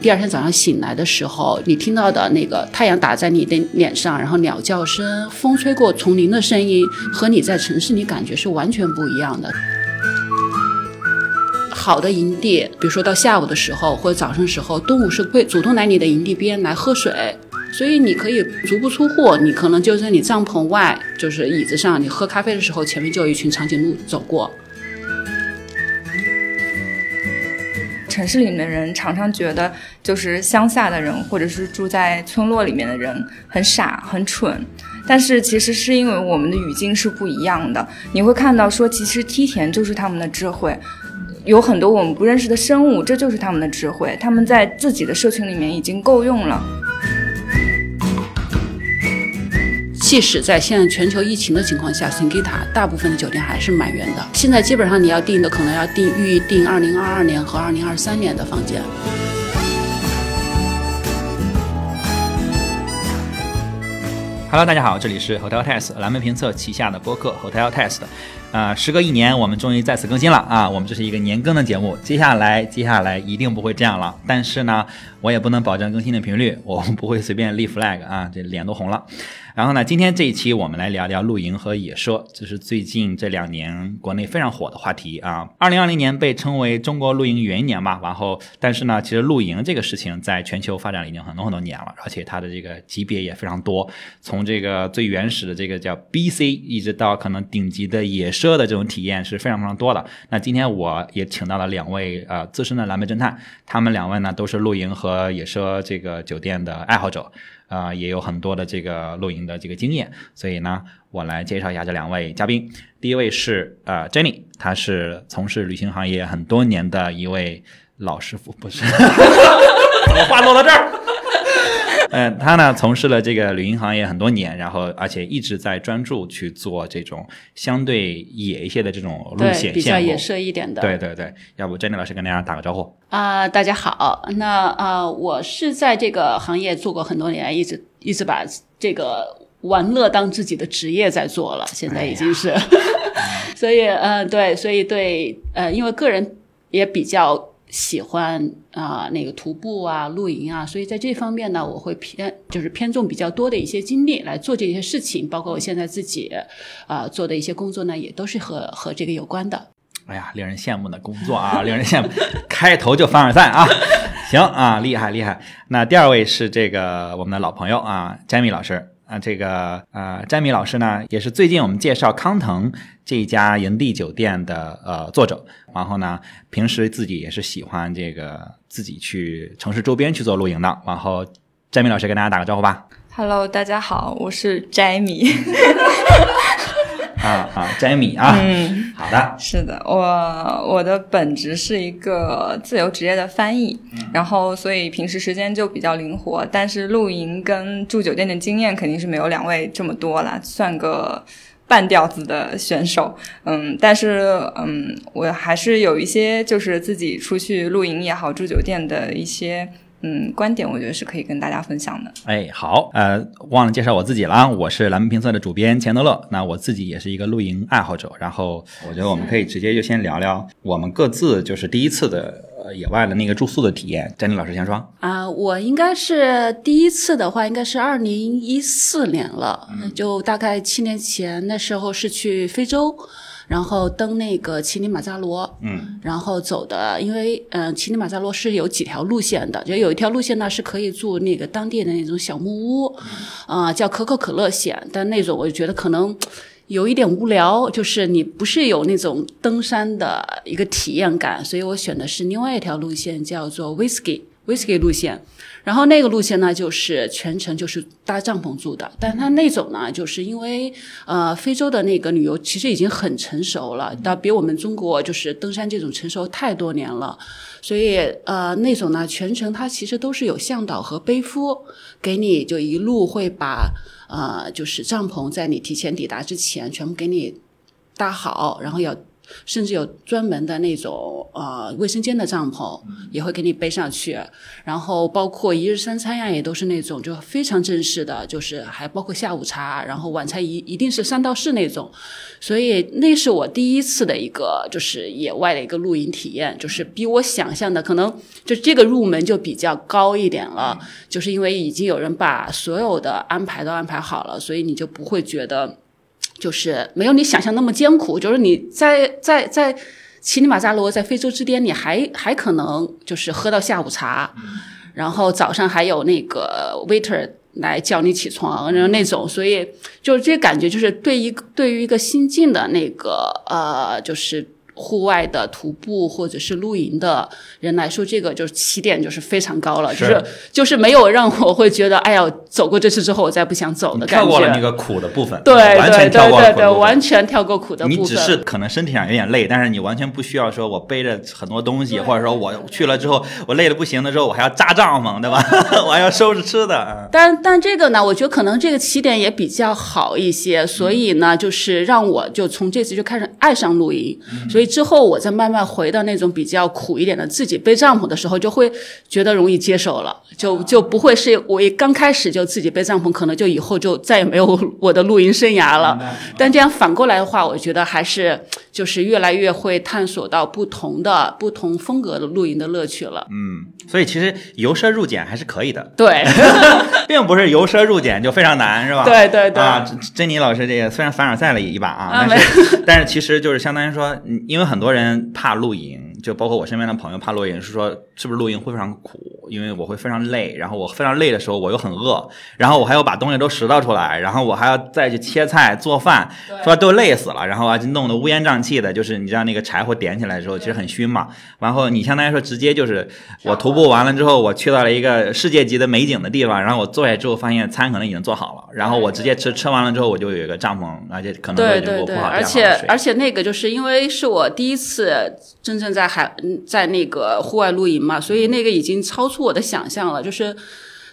第二天早上醒来的时候，你听到的那个太阳打在你的脸上，然后鸟叫声、风吹过丛林的声音，和你在城市里感觉是完全不一样的。好的营地，比如说到下午的时候或者早上时候，动物是会主动来你的营地边来喝水，所以你可以足不出户，你可能就在你帐篷外，就是椅子上，你喝咖啡的时候，前面就有一群长颈鹿走过。城市里面的人常常觉得，就是乡下的人或者是住在村落里面的人很傻很蠢，但是其实是因为我们的语境是不一样的。你会看到说，其实梯田就是他们的智慧，有很多我们不认识的生物，这就是他们的智慧。他们在自己的社群里面已经够用了。即使在现在全球疫情的情况下，Singita 大部分的酒店还是满员的。现在基本上你要订的，可能要订预订二零二二年和二零二三年的房间。Hello，大家好，这里是 Hotel Test 蓝莓评测旗下的播客 Hotel Test。啊，时隔一年，我们终于再次更新了啊！我们这是一个年更的节目，接下来接下来一定不会这样了。但是呢，我也不能保证更新的频率，我们不会随便立 flag 啊，这脸都红了。然后呢，今天这一期我们来聊聊露营和野奢，这是最近这两年国内非常火的话题啊。二零二零年被称为中国露营元年嘛，然后但是呢，其实露营这个事情在全球发展了已经很多很多年了，而且它的这个级别也非常多，从这个最原始的这个叫 BC，一直到可能顶级的野奢的这种体验是非常非常多的。那今天我也请到了两位呃资深的蓝莓侦探，他们两位呢都是露营和野奢这个酒店的爱好者。啊，也有很多的这个露营的这个经验，所以呢，我来介绍一下这两位嘉宾。第一位是呃 Jenny，她是从事旅行行业很多年的一位老师傅，不是？我话落到这儿。嗯，他呢从事了这个旅行行业很多年，然后而且一直在专注去做这种相对野一些的这种路线，比较野奢一点的。对对对，要不 Jenny 老师跟大家打个招呼啊？大家好，那啊，我是在这个行业做过很多年，一直一直把这个玩乐当自己的职业在做了，现在已经是，所以呃，对，所以对呃，因为个人也比较。喜欢啊，那个徒步啊、露营啊，所以在这方面呢，我会偏就是偏重比较多的一些精力来做这些事情，包括我现在自己啊做的一些工作呢，也都是和和这个有关的。哎呀，令人羡慕的工作啊，令人羡慕！开头就凡尔赛啊，行啊，厉害厉害。那第二位是这个我们的老朋友啊，詹米老师。啊，这个呃，詹米老师呢，也是最近我们介绍康腾这一家营地酒店的呃作者。然后呢，平时自己也是喜欢这个自己去城市周边去做露营的。然后，詹米老师跟大家打个招呼吧。Hello，大家好，我是詹米。啊啊，詹米啊，嗯，好的，是的，我我的本职是一个自由职业的翻译，然后所以平时时间就比较灵活，但是露营跟住酒店的经验肯定是没有两位这么多了，算个半吊子的选手，嗯，但是嗯，我还是有一些就是自己出去露营也好，住酒店的一些。嗯，观点我觉得是可以跟大家分享的。哎，好，呃，忘了介绍我自己了，我是蓝莓评测的主编钱德勒。那我自己也是一个露营爱好者。然后，我觉得我们可以直接就先聊聊我们各自就是第一次的呃野外的那个住宿的体验。詹妮老师先说。啊，我应该是第一次的话，应该是二零一四年了，就大概七年前，那时候是去非洲。然后登那个乞力马扎罗，嗯，然后走的，因为嗯，乞力马扎罗是有几条路线的，就有一条路线呢是可以住那个当地的那种小木屋，啊，叫可口可乐线，但那种我就觉得可能有一点无聊，就是你不是有那种登山的一个体验感，所以我选的是另外一条路线，叫做 Whisky Whisky 路线。然后那个路线呢，就是全程就是搭帐篷住的，但它那种呢，就是因为呃，非洲的那个旅游其实已经很成熟了，到比我们中国就是登山这种成熟太多年了，所以呃，那种呢，全程它其实都是有向导和背夫给你，就一路会把呃，就是帐篷在你提前抵达之前全部给你搭好，然后要。甚至有专门的那种呃卫生间的帐篷也会给你背上去，然后包括一日三餐呀，也都是那种就非常正式的，就是还包括下午茶，然后晚餐一一定是三到四那种，所以那是我第一次的一个就是野外的一个露营体验，就是比我想象的可能就这个入门就比较高一点了，就是因为已经有人把所有的安排都安排好了，所以你就不会觉得。就是没有你想象那么艰苦，就是你在在在乞力马扎罗，在非洲之巅，你还还可能就是喝到下午茶，然后早上还有那个 waiter 来叫你起床，然后那种，所以就是这感觉，就是对一个对于一个新晋的那个呃，就是。户外的徒步或者是露营的人来说，这个就是起点就是非常高了，就是就是没有让我会觉得，哎呀，走过这次之后我再不想走的感觉。跳过了那个苦的部分，对完全跳过对对，完全跳过苦的部分。你只是可能身体上有点累，但是你完全不需要说我背着很多东西，或者说我去了之后我累的不行的时候，我还要扎帐篷，对吧？我还要收拾吃的。但但这个呢，我觉得可能这个起点也比较好一些，所以呢，就是让我就从这次就开始爱上露营，所以。之后，我再慢慢回到那种比较苦一点的自己背帐篷的时候，就会觉得容易接受了，就就不会是我一刚开始就自己背帐篷，可能就以后就再也没有我的露营生涯了。但这样反过来的话，我觉得还是就是越来越会探索到不同的不同风格的露营的乐趣了。嗯，所以其实由奢入俭还是可以的。对，并不是由奢入俭就非常难，是吧？对对对。啊，珍妮老师这个虽然凡尔赛了一把啊，但是但是其实就是相当于说，因因为很多人怕露营，就包括我身边的朋友怕露营，是说是不是露营会非常苦？因为我会非常累，然后我非常累的时候，我又很饿，然后我还要把东西都拾掇出来，然后我还要再去切菜做饭，说都累死了，然后啊就弄得乌烟瘴气的，就是你知道那个柴火点起来的时候其实很熏嘛。然后你相当于说直接就是我徒步完了之后，我去到了一个世界级的美景的地方，然后我坐下之后发现餐可能已经做好了，然后我直接吃吃完了之后，我就有一个帐篷，而且可能会给我铺好而且而且那个就是因为是我。第一次真正在海在那个户外露营嘛，所以那个已经超出我的想象了。就是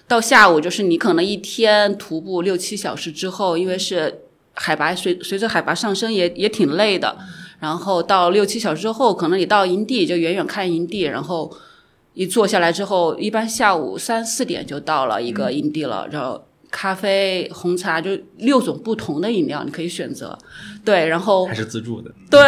到下午，就是你可能一天徒步六七小时之后，因为是海拔随随着海拔上升也也挺累的。然后到六七小时之后，可能你到营地就远远看营地，然后一坐下来之后，一般下午三四点就到了一个营地了，然后。咖啡、红茶，就六种不同的饮料，你可以选择。对，然后还是自助的。对，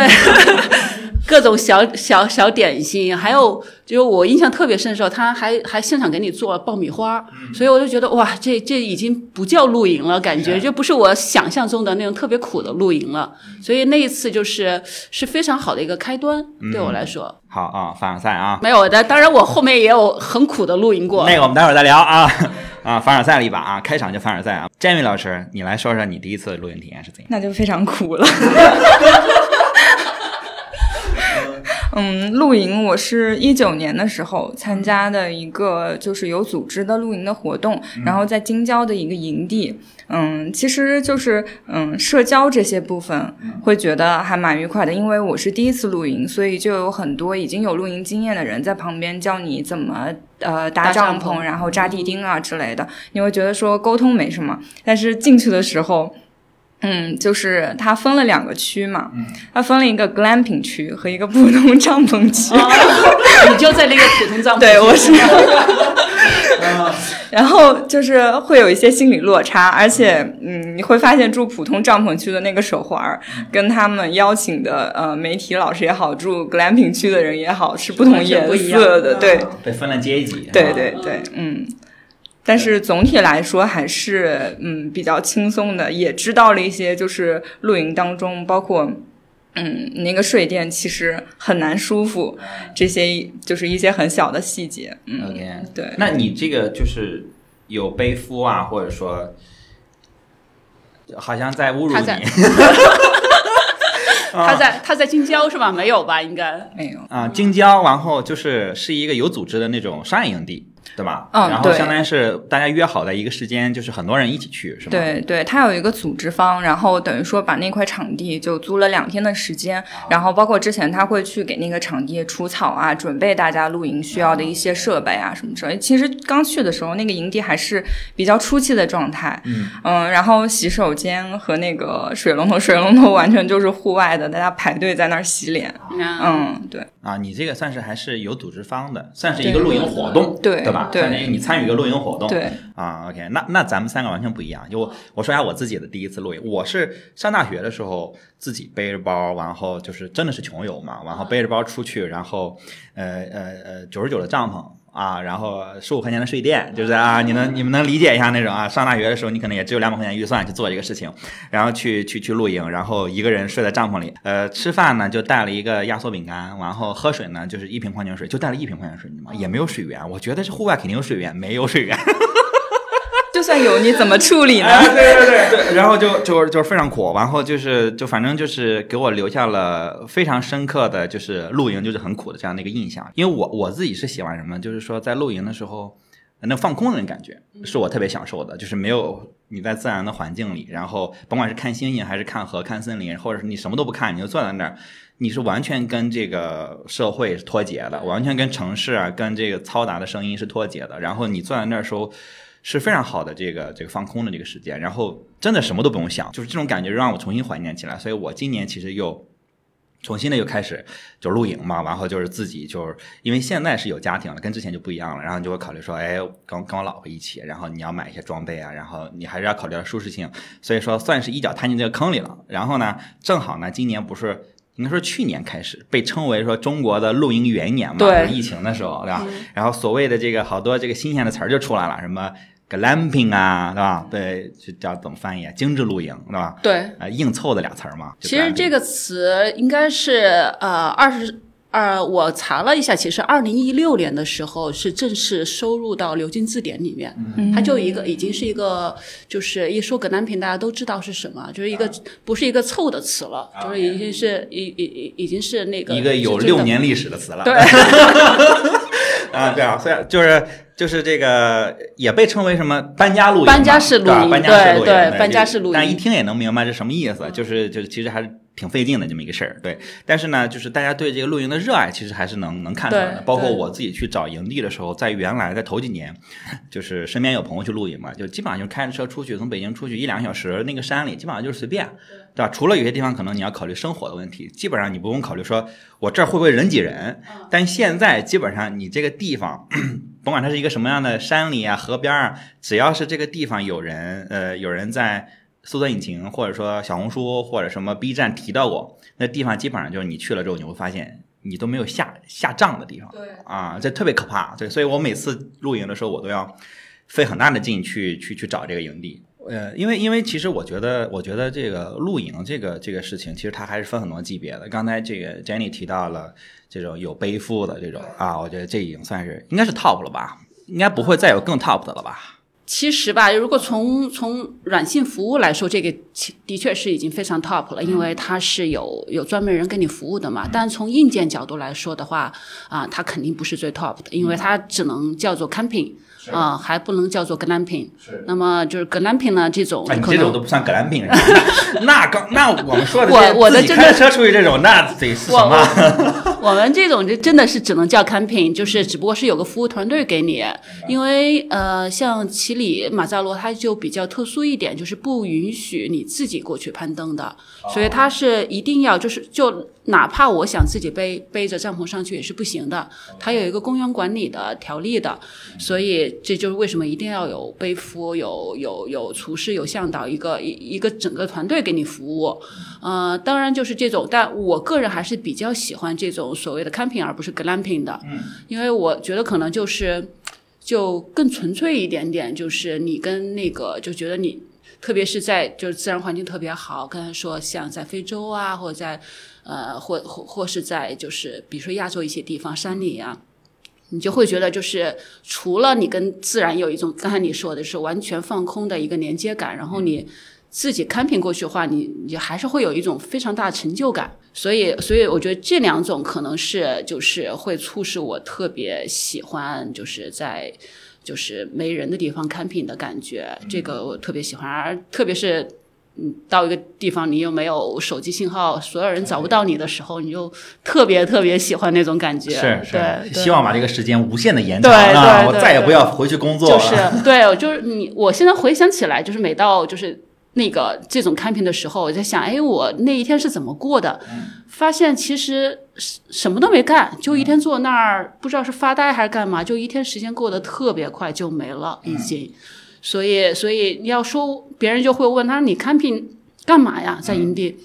各种小小小点心，还有就是我印象特别深的时候，他还还现场给你做爆米花，所以我就觉得哇，这这已经不叫露营了，感觉就不是我想象中的那种特别苦的露营了。所以那一次就是是非常好的一个开端，对我来说。好啊，凡尔赛啊，没有的，当然我后面也有很苦的露营过。那个我们待会儿再聊啊。啊，凡尔赛了一把啊！开场就凡尔赛啊！Jamie 老师，你来说说你第一次露营体验是怎样？那就非常苦了。嗯，露营我是一九年的时候参加的一个就是有组织的露营的活动，然后在京郊的一个营地。嗯，其实就是嗯，社交这些部分会觉得还蛮愉快的，因为我是第一次露营，所以就有很多已经有露营经验的人在旁边教你怎么呃搭帐篷，然后扎地钉啊之类的。你会觉得说沟通没什么，但是进去的时候，嗯，就是它分了两个区嘛，它分了一个 glamping 区和一个普通帐篷区。你就在那个普通帐篷？对，我是。然后就是会有一些心理落差，而且，嗯，你会发现住普通帐篷区的那个手环儿，跟他们邀请的呃媒体老师也好，住 glamping 区的人也好，是不同颜色的，对，被分了阶级，对对对，嗯，但是总体来说还是嗯比较轻松的，也知道了一些就是露营当中包括。嗯，那个睡垫其实很难舒服，这些就是一些很小的细节。嗯，对。那你这个就是有背夫啊，或者说，好像在侮辱你。他在他在京郊是吧？没有吧？应该没有啊。京郊，然后就是是一个有组织的那种商业营地。对吧？嗯然后相当于是大家约好的一个时间，就是很多人一起去，是吗？对对，他有一个组织方，然后等于说把那块场地就租了两天的时间，然后包括之前他会去给那个场地除草啊，准备大家露营需要的一些设备啊什么之类的。其实刚去的时候，那个营地还是比较初期的状态，嗯然后洗手间和那个水龙头，水龙头完全就是户外的，大家排队在那儿洗脸。嗯，嗯，对啊，你这个算是还是有组织方的，算是一个露营活动，对对吧？对算是你参与一个露营活动，对，啊，OK，那那咱们三个完全不一样。就我我说一下我自己的第一次露营，我是上大学的时候自己背着包，然后就是真的是穷游嘛，然后背着包出去，然后呃呃呃九十九的帐篷。啊，然后十五块钱的睡垫，就是啊，你能你们能理解一下那种啊？上大学的时候，你可能也只有两百块钱预算去做这个事情，然后去去去露营，然后一个人睡在帐篷里，呃，吃饭呢就带了一个压缩饼干，然后喝水呢就是一瓶矿泉水，就带了一瓶矿泉水，你知道吗？也没有水源，我觉得这户外肯定有水源，没有水源。就算有，你怎么处理呢？啊，对对对对，然后就就就是非常苦，然后就是就反正就是给我留下了非常深刻的就是露营就是很苦的这样的一个印象，因为我我自己是喜欢什么，就是说在露营的时候那放空的那感觉是我特别享受的，就是没有你在自然的环境里，然后甭管是看星星还是看河、看森林，或者是你什么都不看，你就坐在那儿。你是完全跟这个社会是脱节的，完全跟城市啊，跟这个嘈杂的声音是脱节的。然后你坐在那儿的时候，是非常好的这个这个放空的这个时间，然后真的什么都不用想，就是这种感觉让我重新怀念起来。所以我今年其实又重新的又开始就露营嘛，然后就是自己就是因为现在是有家庭了，跟之前就不一样了，然后你就会考虑说，哎，跟跟我老婆一起，然后你要买一些装备啊，然后你还是要考虑到舒适性，所以说算是一脚踏进这个坑里了。然后呢，正好呢，今年不是。应该说去年开始被称为说中国的露营元年嘛，对疫情的时候，对吧？然后所谓的这个好多这个新鲜的词儿就出来了，什么 glamping 啊，对吧？对，这叫怎么翻译啊？精致露营，对吧？对。呃，硬凑的俩词儿嘛。其实这个词应该是呃二十呃，我查了一下，其实二零一六年的时候是正式收入到牛津字典里面，它就一个已经是一个，就是一说格兰平大家都知道是什么，就是一个、不是一个凑的词了，就是已经是已已已已经是那个一个有六年历史的词了。对 啊，对啊，虽然就是就是这个也被称为什么搬家露营嘛，搬家式露对对对对搬家式露营但一听也能明白是什么意思，就是就是其实还是。挺费劲的这么一个事儿，对。但是呢，就是大家对这个露营的热爱，其实还是能能看出来的。包括我自己去找营地的时候，在原来在头几年，就是身边有朋友去露营嘛，就基本上就是开着车出去，从北京出去一两个小时，那个山里基本上就是随便，对吧？除了有些地方可能你要考虑生活的问题，基本上你不用考虑说我这儿会不会人挤人。但现在基本上你这个地方，甭管它是一个什么样的山里啊、河边啊，只要是这个地方有人，呃，有人在搜索引擎或者说小红书或者什么 B 站提到过，那地方基本上就是你去了之后，你会发现你都没有下下账的地方。对啊，这特别可怕。对，所以我每次露营的时候，我都要费很大的劲去去去找这个营地。呃，因为因为其实我觉得，我觉得这个露营这个这个事情，其实它还是分很多级别的。刚才这个 Jenny 提到了这种有背负的这种啊，我觉得这已经算是应该是 top 了吧，应该不会再有更 top 的了吧？其实吧，如果从从软性服务来说，这个其的确是已经非常 top 了，因为它是有有专门人给你服务的嘛。但从硬件角度来说的话，啊，它肯定不是最 top 的，因为它只能叫做 camping，啊，还不能叫做 glamping。是。那么就是 glamping 呢，这种哎，你这种都不算格兰品是吧？那 那刚那我们说的我我的真的开车出去这种，那得是什我么？我们这种就真的是只能叫 camping，就是只不过是有个服务团队给你，因为呃，像奇里马扎罗它就比较特殊一点，就是不允许你自己过去攀登的，所以它是一定要就是就哪怕我想自己背背着帐篷上去也是不行的，它有一个公园管理的条例的，所以这就是为什么一定要有背夫、有有有厨师、有向导，一个一一个整个团队给你服务。呃，当然就是这种，但我个人还是比较喜欢这种所谓的 camping 而不是 glamping 的，嗯，因为我觉得可能就是就更纯粹一点点，就是你跟那个就觉得你。特别是在就是自然环境特别好，刚才说像在非洲啊，或者在呃或或或是在就是比如说亚洲一些地方山里啊，你就会觉得就是除了你跟自然有一种刚才你说的是完全放空的一个连接感，然后你自己 camping 过去的话，你你还是会有一种非常大的成就感。所以，所以我觉得这两种可能是就是会促使我特别喜欢，就是在就是没人的地方 camping 的感觉，这个我特别喜欢。而特别是嗯，到一个地方你又没有手机信号，所有人找不到你的时候，你就特别特别喜欢那种感觉。是是对，希望把这个时间无限的延长对我再也不要回去工作就了。是对，就是你，我现在回想起来，就是每到就是那个这种 camping 的时候，我在想，哎，我那一天是怎么过的？发现其实什什么都没干，就一天坐那儿，不知道是发呆还是干嘛，就一天时间过得特别快，就没了，已经。所以，所以你要说别人就会问他，你 camping 干嘛呀？在营地。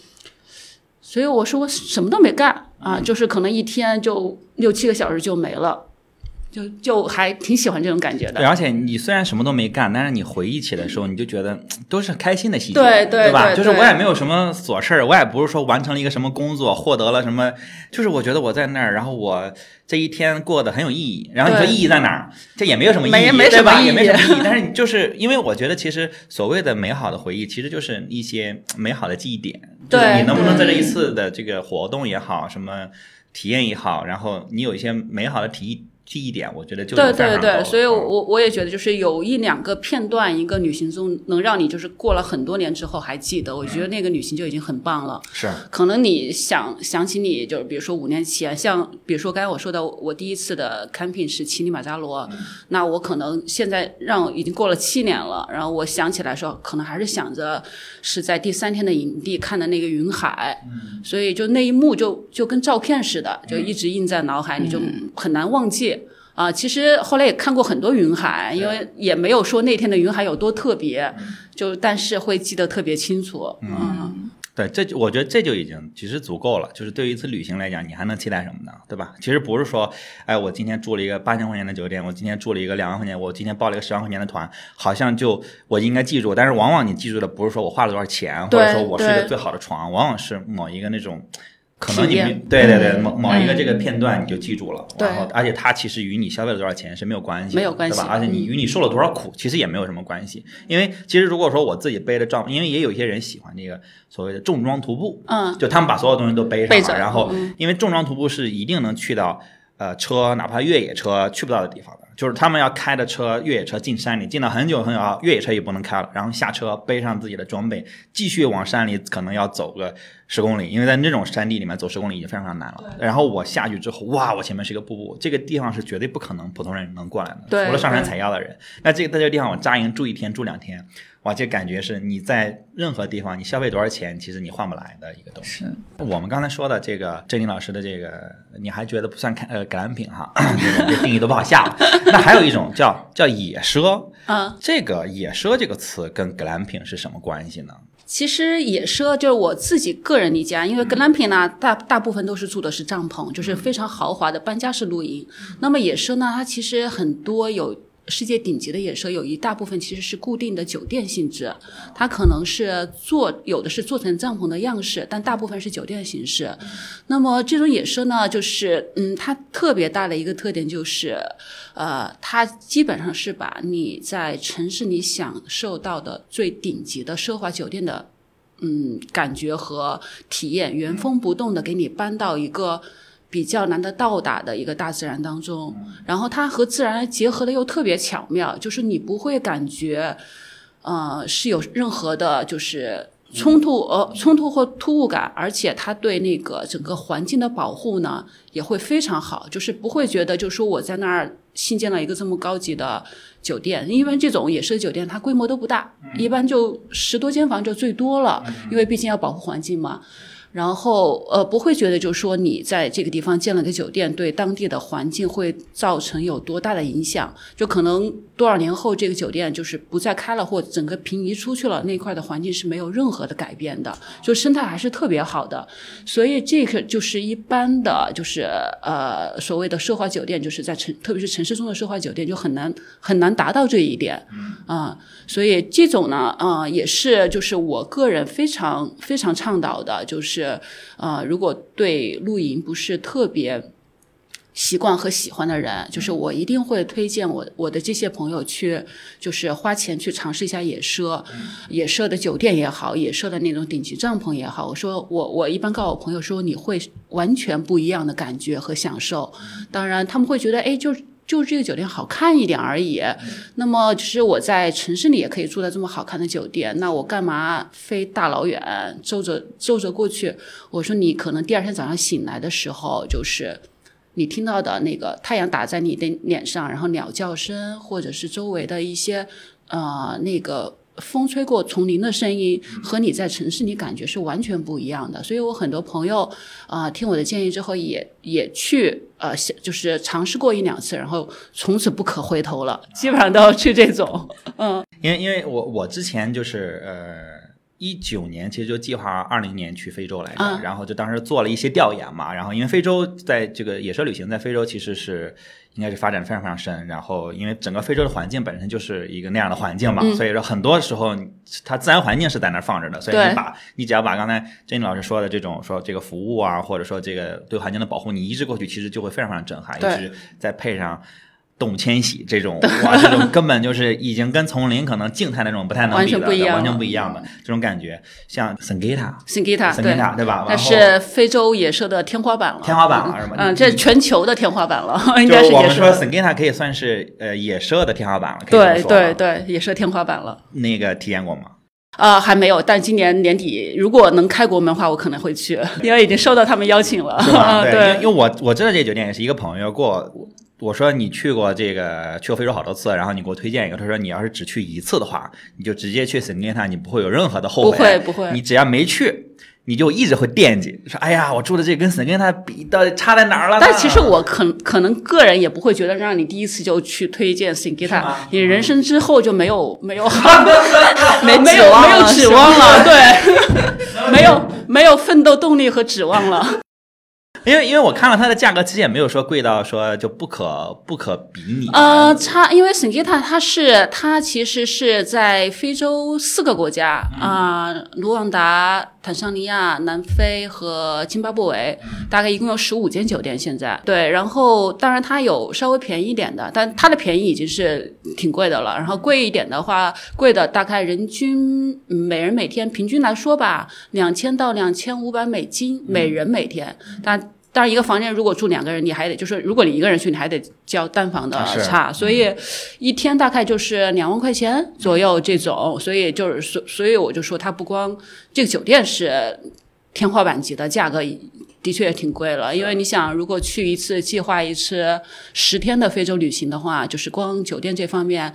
所以我说我什么都没干啊，就是可能一天就六七个小时就没了，就就还挺喜欢这种感觉的对，。而且你虽然什么都没干，但是你回忆起的时候，你就觉得嗯都是开心的细节，对对吧？就是我也没有什么琐事儿，我也不是说完成了一个什么工作，获得了什么，就是我觉得我在那儿，然后我这一天过得很有意义。然后你说意义在哪儿？这也没有什么意义，没没对吧？什么意义也没什么意义。但是你就是因为我觉得，其实所谓的美好的回忆，其实就是一些美好的记忆点。就是对你能不能在这一次的这个活动也好，什么体验也好，然后你有一些美好的体忆记忆点，我觉得就对对对，所以我我也觉得，就是有一两个片段，一个旅行中能让你就是过了很多年之后还记得，我觉得那个旅行就已经很棒了。是。可能你想想起你就是比如说五年前，像比如说刚才我说的，我第一次的 camping 是乞力马扎罗，那我可能现在让已经过了七年了，然后我想起来说，可能还是想着是在第三天的营地看的那个云海，所以就那一幕就就跟照片似的，就一直印在脑海你，就很难忘记。啊，其实后来也看过很多云海，因为也没有说那天的云海有多特别，就但是会记得特别清楚。嗯对，这就我觉得这就已经其实足够了。就是对于一次旅行来讲，你还能期待什么呢？对吧？其实不是说，哎，我今天住了一个八千块钱的酒店，我今天住了一个两万块钱，我今天报了一个十万块钱的团，好像就我应该记住。但是往往你记住的不是说我花了多少钱，或者说我睡的最好的床，往往是某一个那种。可能你对对对，嗯。某某一个这个片段你就记住了，对。然后而且它其实与你消费了多少钱是没有关系，没有关系对吧？而且你与你受了多少苦其实也没有什么关系，因为其实如果说我自己背着帐，因为也有一些人喜欢这个所谓的重装徒步，嗯，就他们把所有东西都背上了，然后嗯。因为重装徒步是一定能去到呃车哪怕越野车去不到的地方的，就是他们要开着车越野车进山里，进了很久很久啊，越野车也不能开了，然后下车背上自己的装备，继续往山里可能要走个十公里，因为在那种山地里面走十公里已经非常非常难了。然后我下去之后，哇，我前面是一个瀑布，这个地方是绝对不可能普通人能过来的，除了上山采药的人。那这个在这个地方我扎营住一天住两天。哇，这感觉是你在任何地方你消费多少钱，其实你换不来的一个东西。是我们刚才说的这个郑林老师的这个，你还觉得不算看呃格兰品哈，这定义都不好下。那还有一种叫叫野奢，嗯，这个野奢这个词跟格兰品是什么关系呢？其实野奢就是我自己个人理解啊，因为 glamping 呢，大大部分都是住的是帐篷，就是非常豪华的搬家式露营。那么野奢呢，它其实很多有。世界顶级的野奢有一大部分其实是固定的酒店性质，它可能是做有的是做成帐篷的样式，但大部分是酒店形式。那么这种野奢呢，就是嗯，它特别大的一个特点就是，呃，它基本上是把你在城市里享受到的最顶级的奢华酒店的嗯感觉和体验，原封不动的给你搬到一个。比较难得到达的一个大自然当中，然后它和自然结合的又特别巧妙，就是你不会感觉，呃，是有任何的，就是冲突呃冲突或突兀感，而且它对那个整个环境的保护呢也会非常好，就是不会觉得就是说我在那儿新建了一个这么高级的酒店，因为这种野奢酒店它规模都不大，一般就十多间房就最多了，因为毕竟要保护环境嘛。然后呃，不会觉得就是说你在这个地方建了个酒店，对当地的环境会造成有多大的影响？就可能多少年后这个酒店就是不再开了，或整个平移出去了，那块的环境是没有任何的改变的，就生态还是特别好的。所以这个就是一般的，就是呃所谓的奢华酒店，就是在城，特别是城市中的奢华酒店就很难很难达到这一点。啊、所以这种呢，啊、也是就是我个人非常非常倡导的，就是呃，如果对露营不是特别习惯和喜欢的人，就是我一定会推荐我我的这些朋友去，就是花钱去尝试一下野奢，野奢的酒店也好，野奢的那种顶级帐篷也好。我说我我一般告诉我朋友说，你会完全不一样的感觉和享受。当然他们会觉得，哎，就就是这个酒店好看一点而已。那么其实我在城市里也可以住在这么好看的酒店，那我干嘛飞大老远，皱着皱着过去？我说你可能第二天早上醒来的时候，就是。你听到的那个太阳打在你的脸上，然后鸟叫声，或者是周围的一些呃那个风吹过丛林的声音，和你在城市里感觉是完全不一样的。所以我很多朋友啊、听我的建议之后也，也去呃就是尝试过一两次，然后从此不可回头了，基本上都要去这种，嗯因为因为我我之前就是呃。一九年其实就计划二零年去非洲来着，嗯。然后就当时做了一些调研嘛，然后因为非洲在这个野奢旅行在非洲其实是应该是发展得非常非常深，然后因为整个非洲的环境本身就是一个那样的环境嘛，嗯。所以说很多时候它自然环境是在那儿放着的，所以你把你只要把刚才珍妮老师说的这种说这个服务啊，或者说这个对环境的保护，你移植过去，其实就会非常非常震撼，尤对。其是再配上。动物迁徙这种哇，这种根本就是已经跟丛林可能静态那种不太能完比的，全不一样完全不一样的这种感觉。像 Sengita，Sengita，Sengita 对吧？那是非洲野兽的天花板了，天花板了是吗？嗯，这是全球的天花板了，应该是野奢我们说。Sengita 可以算是呃野兽的天花板了，对说对对，野兽天花板了。那个体验过吗？啊、还没有，但今年年底如果能开国门的话，我可能会去，因为已经收到他们邀请了。对，因为因为我我知道这个酒店也是一个朋友给我。我说你去过这个去过非洲好多次，然后你给我推荐一个。他说你要是只去一次的话，你就直接去 Singita，你不会有任何的后悔。不会不会你只要没去，你就一直会惦记，说哎呀，我住的这跟 Singita 比到底差在哪儿了？但其实我可可能个人也不会觉得让你第一次就去推荐 Singita，你人生之后就没有没有没 没有 没有指望了，对，没有没有奋斗动力和指望了。因为因为我看了它的价格，其实也没有说贵到说就不可不可比拟。呃，差因为 Singita 它是它其实是在非洲四个国家啊、卢旺达、坦桑尼亚、南非和津巴布韦，大概一共有十五间酒店现在。对，然后当然它有稍微便宜一点的，但它的便宜已经是挺贵的了。然后贵一点的话，贵的大概人均每人每天平均来说吧，两千到两千五百美金每人每天，但。当然，一个房间如果住两个人，你还得就是，如果你一个人去，你还得交单房的差，所以一天大概就是两万块钱左右这种。所以就是所，所以我就说，它不光这个酒店是天花板级的价格，的确也挺贵了。因为你想，如果去一次计划一次十天的非洲旅行的话，就是光酒店这方面，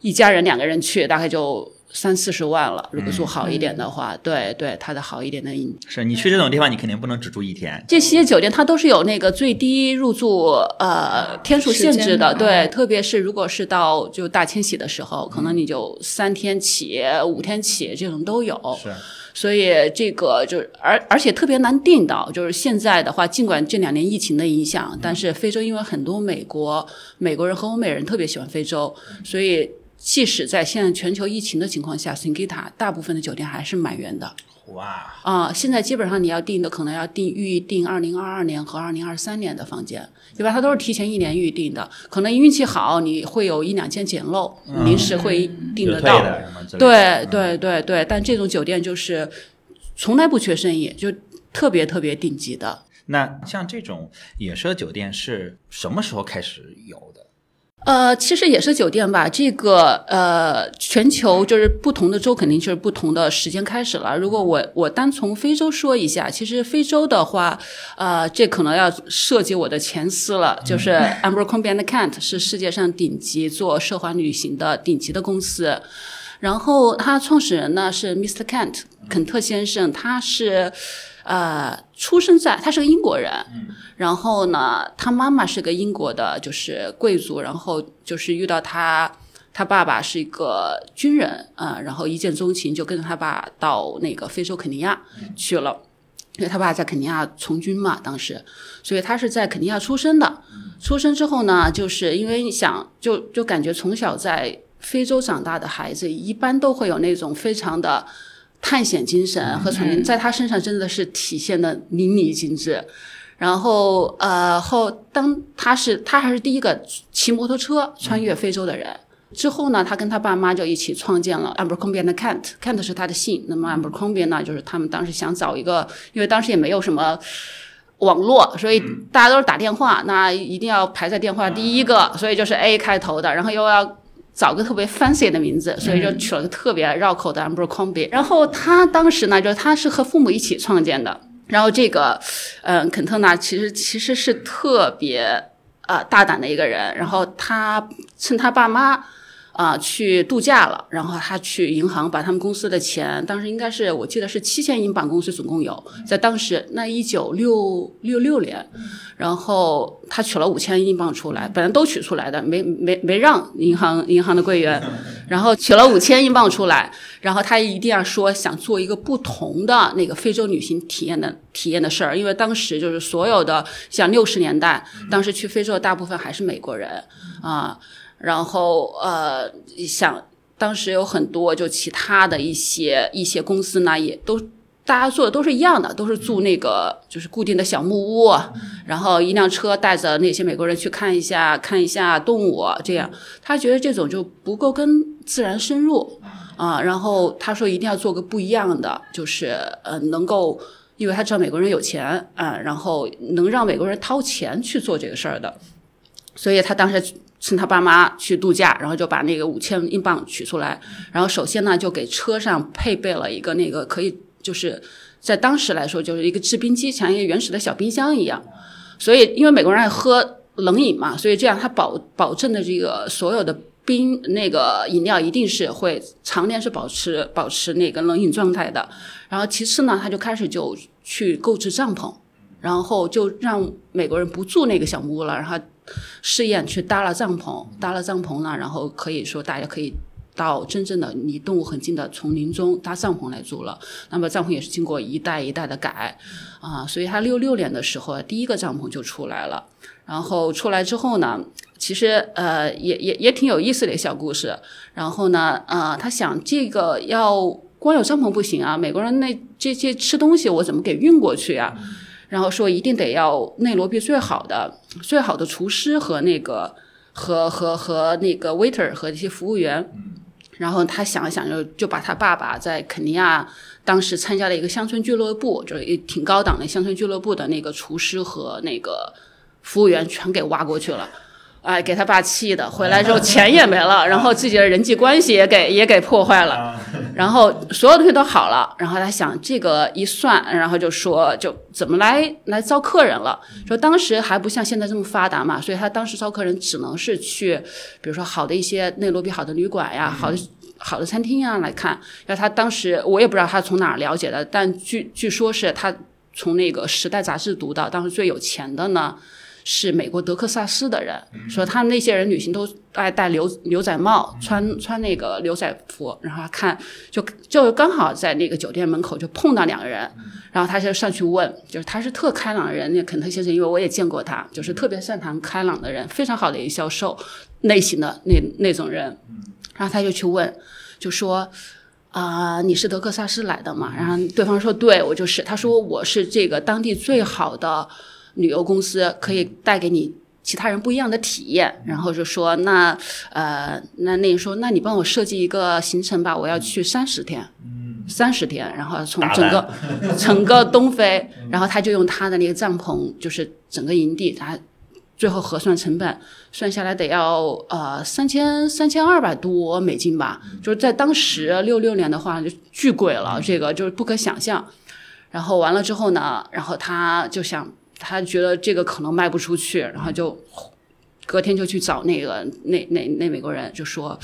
一家人两个人去大概就三四十万了。如果住好一点的话，对对，它的好一点的饮是你去这种地方，你肯定不能只住一天。这些酒店它都是有那个最低入住呃天数限制的，的对，特别是如果是到就大迁徙的时候，可能你就三天起、五天起这种都有。是，所以这个就是而而且特别难定到，就是现在的话，尽管这两年疫情的影响，但是非洲因为很多美国美国人和欧美人特别喜欢非洲，所以即使在现在全球疫情的情况下，Singita 大部分的酒店还是满员的。哇，啊、现在基本上你要订的可能要订预订二零二二年和二零二三年的房间，对吧它都是提前一年预订的。可能运气好，你会有一两间捡漏，临时会订得到。退的什么之类的。对对对对，但这种酒店就是从来不缺生意，就特别特别顶级的。那像这种野奢酒店是什么时候开始有的？呃，其实也是酒店吧。这个呃，全球就是不同的州肯定就是不同的时间开始了。如果我我单从非洲说一下，其实非洲的话，呃，这可能要涉及我的前司了，就是 Abercrombie and Kent 是世界上顶级做奢华旅行的顶级的公司。然后他创始人呢是 Mr. Kent 肯特先生，他是呃出生在他是个英国人，然后呢，他妈妈是个英国的，就是贵族，然后就是遇到他。他爸爸是一个军人啊、然后一见钟情，就跟着他爸到那个非洲肯尼亚去了，因为他爸在肯尼亚从军嘛，当时，所以他是在肯尼亚出生的。出生之后呢，就是因为你想，就就感觉从小在非洲长大的孩子，一般都会有那种非常的探险精神和闯进，在他身上真的是体现的淋漓尽致。然后呃后当他是他还是第一个骑摩托车穿越非洲的人。之后呢，他跟他爸妈就一起创建了 Abercrombie and Kent，Kent 是他的姓。那么 Abercrombie 呢，就是他们当时想找一个，因为当时也没有什么网络，所以大家都是打电话，那一定要排在电话第一个，所以就是 A 开头的，然后又要找个特别 fancy 的名字，所以就取了个特别绕口的 Abercrombie。然后他当时呢，就是他是和父母一起创建的。然后这个，嗯，肯特呢，其实其实是特别呃大胆的一个人。然后他趁他爸妈。啊，去度假了，然后他去银行把他们公司的钱，当时应该是我记得是七千英镑，公司总共有，在当时那一九六六六年，然后他取了五千英镑出来，本来都取出来的，没没没让银行银行的柜员，然后取了五千英镑出来，然后他一定要说想做一个不同的那个非洲旅行体验的体验的事儿，因为当时就是所有的像六十年代，当时去非洲的大部分还是美国人啊。然后呃，想当时有很多就其他的一些一些公司呢，也都大家做的都是一样的，都是住那个就是固定的小木屋，然后一辆车带着那些美国人去看一下看一下动物，这样他觉得这种就不够跟自然深入啊。然后他说一定要做个不一样的，就是呃能够，因为他知道美国人有钱啊，然后能让美国人掏钱去做这个事儿的，所以他当时。趁他爸妈去度假，然后就把那个五千英镑取出来，然后首先呢就给车上配备了一个那个可以就是在当时来说就是一个制冰机，像一个原始的小冰箱一样。所以因为美国人爱喝冷饮嘛，所以这样他保保证的这个所有的冰那个饮料一定是会常年是保持保持那个冷饮状态的。然后其次呢，他就开始就去购置帐篷，然后就让美国人不住那个小木屋了，然后。试验去搭了帐篷，搭了帐篷呢，然后可以说大家可以到真正的离动物很近的丛林中搭帐篷来住了。那么帐篷也是经过一代一代的改啊，所以他六六年的时候第一个帐篷就出来了。然后出来之后呢，其实呃也也也挺有意思的一个小故事。然后呢，呃，他想这个要光有帐篷不行啊，美国人那这些吃东西我怎么给运过去啊？然后说一定得要内罗毕最好的、最好的厨师和那个和和和那个 waiter 和一些服务员。然后他想了想，就就把他爸爸在肯尼亚当时参加了一个乡村俱乐部，就是也挺高档的乡村俱乐部的那个厨师和那个服务员全给挖过去了。哎，给他爸气的，回来之后钱也没了，然后自己的人际关系也给也给破坏了，然后所有东西都好了，然后他想这个一算，然后就说就怎么来来招客人了，说当时还不像现在这么发达嘛，所以他当时招客人只能是去，比如说好的一些内罗毕好的旅馆呀，好的好的餐厅呀来看。要他当时我也不知道他从哪儿了解的，但据据说是他从那个《时代》杂志读到，当时最有钱的呢。是美国德克萨斯的人说，他们那些人旅行都爱戴牛牛仔帽，穿穿那个牛仔服，然后看就就刚好在那个酒店门口就碰到两个人，然后他就上去问，就是他是特开朗的人，那肯特先生，因为我也见过他，就是特别擅长开朗的人，非常好的一个销售类型的那那种人，然后他就去问，就说啊，你是德克萨斯来的吗？然后对方说，对我就是，他说我是这个当地最好的。旅游公司可以带给你其他人不一样的体验，然后就说那呃那那说那你帮我设计一个行程吧，我要去三十天，三十天，然后从整个 整个东非，然后他就用他的那个帐篷，就是整个营地，他最后核算成本，算下来得要呃三千三千二百多美金吧，就是在当时六六年的话就巨贵了，这个就是不可想象。然后完了之后呢，然后他就想。他觉得这个可能卖不出去，然后就隔天就去找那个那那那美国人，就说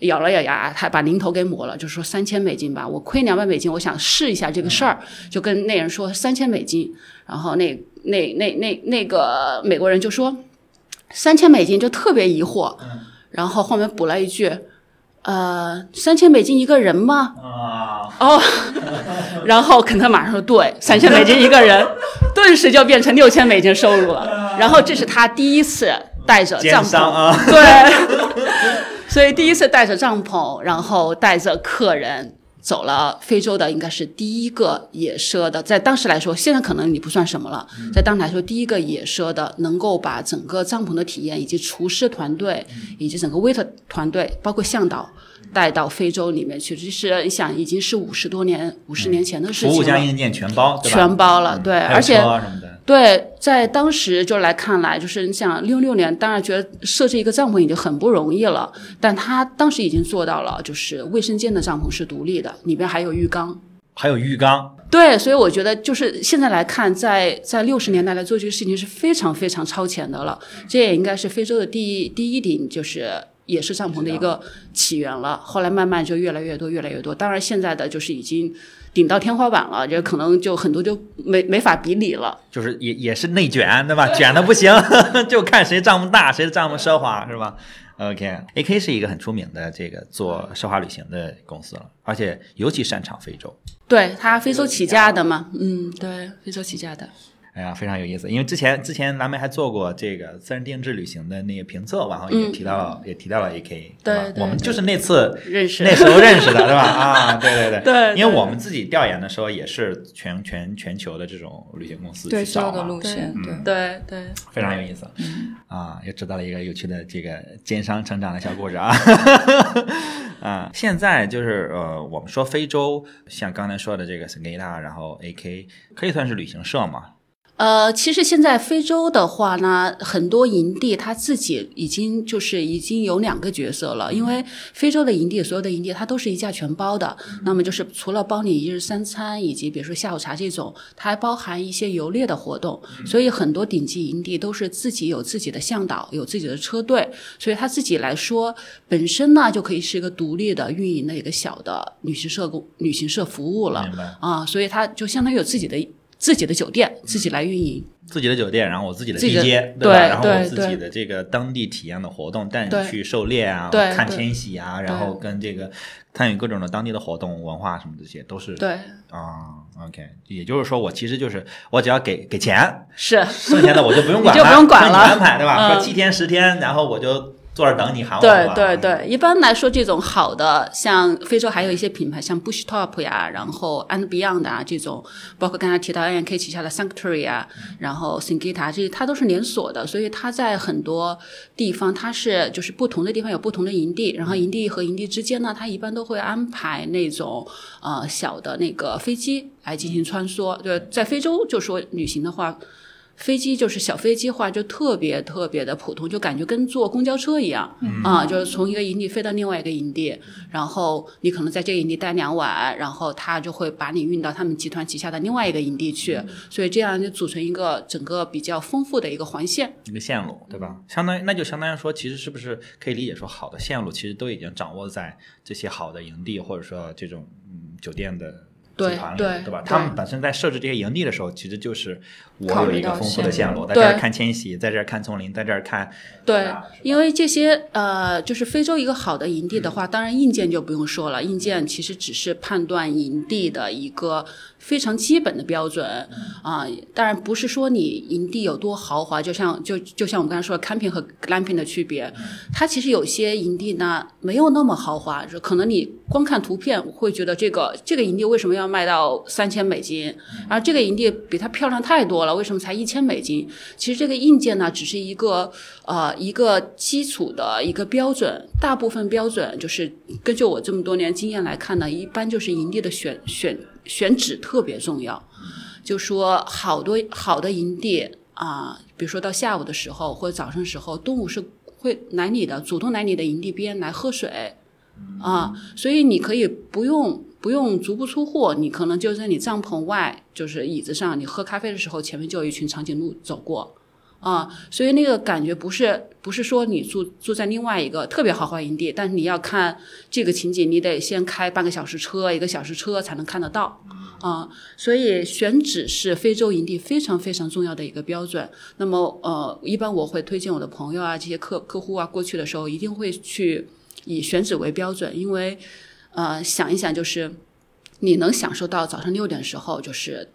咬了咬牙，他把零头给抹了，就说三千美金吧，我亏两百美金，我想试一下这个事儿，就跟那人说三千美金，然后那那那那那个美国人就说三千美金，就特别疑惑，然后后面补了一句。呃，三千美金一个人吗？啊哦，然后肯特马上说对，三千美金一个人，顿时就变成六千美金收入了。然后这是他第一次带着帐篷，对，所以第一次带着帐篷，然后带着客人走了非洲的，应该是第一个野奢的，在当时来说，现在可能你不算什么了，在当时来说，第一个野奢的能够把整个帐篷的体验，以及厨师团队，以及整个 waiter 团队，包括向导。带到非洲里面去，其实你想，已经是五十多年、五十年前的事情了。服务加硬件全包？全包了，对，而且对，在当时就来看来，就是你想六六年，当然觉得设置一个帐篷已经很不容易了，但他当时已经做到了，就是卫生间的帐篷是独立的，里边还有浴缸。还有浴缸，对，所以我觉得就是现在来看，在在六十年代来做这个事情是非常非常超前的了。这也应该是非洲的第一第一顶就是也是帐篷的一个起源了。后来慢慢就越来越多，越来越多。当然现在的就是已经顶到天花板了，就可能就很多就没没法比拟了。就是也也是内卷，对吧？卷的不行，就看谁账目大，谁的账目奢华，是吧？OK，AK 是一个很出名的这个做奢华旅行的公司了，而且尤其擅长非洲。对它非洲起家的嘛，嗯，对，非洲起家的。哎呀，非常有意思，因为之前之前蓝莓还做过这个私人定制旅行的那个评测，然后也嗯。提到了、也提到了 AK，对吧？对我们就是那次认识。那时候认识的，对吧？啊，对对对，对因为我们自己调研的时候也是全全全球的这种旅行公司去找的，路线，对。对对，非常有意思，啊，又知道了一个有趣的这个奸商成长的小故事啊，啊，现在就是呃，我们说非洲，像刚才说的这个 s e g a t a 然后 AK 可以算是旅行社嘛，呃，其实现在非洲的话呢，很多营地它自己已经就是已经有两个角色了，因为非洲的营地所有的营地它都是一价全包的，那么就是除了包你一日三餐以及比如说下午茶这种，它还包含一些游猎的活动，所以很多顶级营地都是自己有自己的向导，有自己的车队，所以他自己来说本身呢就可以是一个独立的运营的一个小的旅行社公旅行社服务了？啊，所以他就相当于有自己的自己的酒店，自己来运营。自己的酒店，然后我自己的自己的 DJ，对吧？然后我自己的这个当地体验的活动，带你去狩猎啊，对看对迁徙啊，然后跟这个参与各种的当地的活动、文化什么这些都是对，啊。OK，也就是说，我其实就是我只要给给钱，是。剩下的我就不用管了 就不用管是你了安排对吧？嗯说七天十天，然后我就坐这儿等你喊我对对对，一般来说，这种好的，像非洲还有一些品牌，像 Bush Top 呀，然后 And Beyond 啊这种，包括刚才提到 ANK 旗下的 Sanctuary 啊，然后 Singita 这些，它都是连锁的，所以它在很多地方它是就是不同的地方有不同的营地，然后营地和营地之间呢，它一般都会安排那种呃小的那个飞机来进行穿梭。对，在非洲就说旅行的话。飞机就是小飞机话，就特别特别的普通，就感觉跟坐公交车一样、啊，就是从一个营地飞到另外一个营地，然后你可能在这个营地待两晚，然后他就会把你运到他们集团旗下的另外一个营地去，所以这样就组成一个整个比较丰富的一个环线。一个线路，对吧？相当于那就相当于说，其实是不是可以理解说，好的线路其实都已经掌握在这些好的营地或者说这种嗯酒店的对集团里，对对吧？对他们本身在设置这些营地的时候，其实就是我有一个丰富的线线路，在这儿看迁徙，在这儿看丛林，在这儿看对啊，因为这些呃，就是非洲一个好的营地的话，当然硬件就不用说了，硬件其实只是判断营地的一个非常基本的标准啊、当然不是说你营地有多豪华，就像就就像我们刚才说的 camping 和 glamping 的区别，它其实有些营地呢没有那么豪华，就可能你光看图片会觉得这个这个营地为什么要卖到三千美金，而这个营地比它漂亮太多了，为什么才一千美金？其实这个硬件呢，只是一个呃一个基础的一个标准，大部分标准就是根据我这么多年经验来看呢，一般就是营地的选选选址特别重要。就说好多好的营地啊，比如说到下午的时候或者早上时候，动物是会来你的，主动来你的营地边来喝水啊，所以你可以不用不用足不出户，你可能就在你帐篷外，就是椅子上，你喝咖啡的时候，前面就有一群长颈鹿走过。啊，所以那个感觉不是不是说你住住在另外一个特别豪华营地，但是你要看这个情景，你得先开半个小时车、一个小时车才能看得到啊。所以选址是非洲营地非常非常重要的一个标准。那么呃，一般我会推荐我的朋友啊、这些客客户啊过去的时候，一定会去以选址为标准，因为呃想一想就是你能享受到早上六点的时候，就是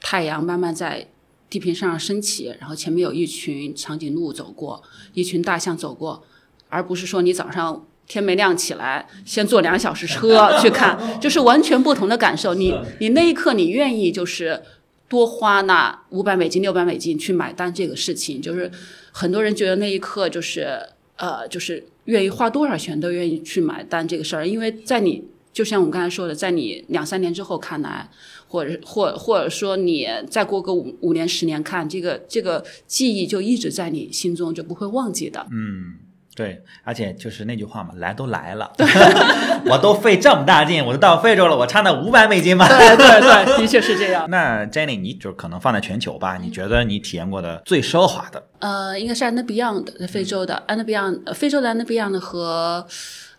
太阳慢慢在地平上升起，然后前面有一群长颈鹿走过，一群大象走过，而不是说你早上天没亮起来，先坐两小时车 去看，就是完全不同的感受。你你那一刻你愿意就是多花那五百美金、六百美金去买单这个事情，就是很多人觉得那一刻就是呃，就是愿意花多少钱都愿意去买单这个事儿，因为在你就像我们刚才说的，在你两三年之后看来，或者或或者说你再过个五五年、十年看这个这个记忆就一直在你心中，就不会忘记的。嗯，对，而且就是那句话嘛，来都来了，我都费这么大劲，我都到非洲了，我差那五百美金吗？对对对，的确是这样。那 Jenny，你就可能放在全球吧？你觉得你体验过的最奢华的？呃，应该是 And Beyond 在非洲的 And Beyond，呃非洲的 And Beyond 和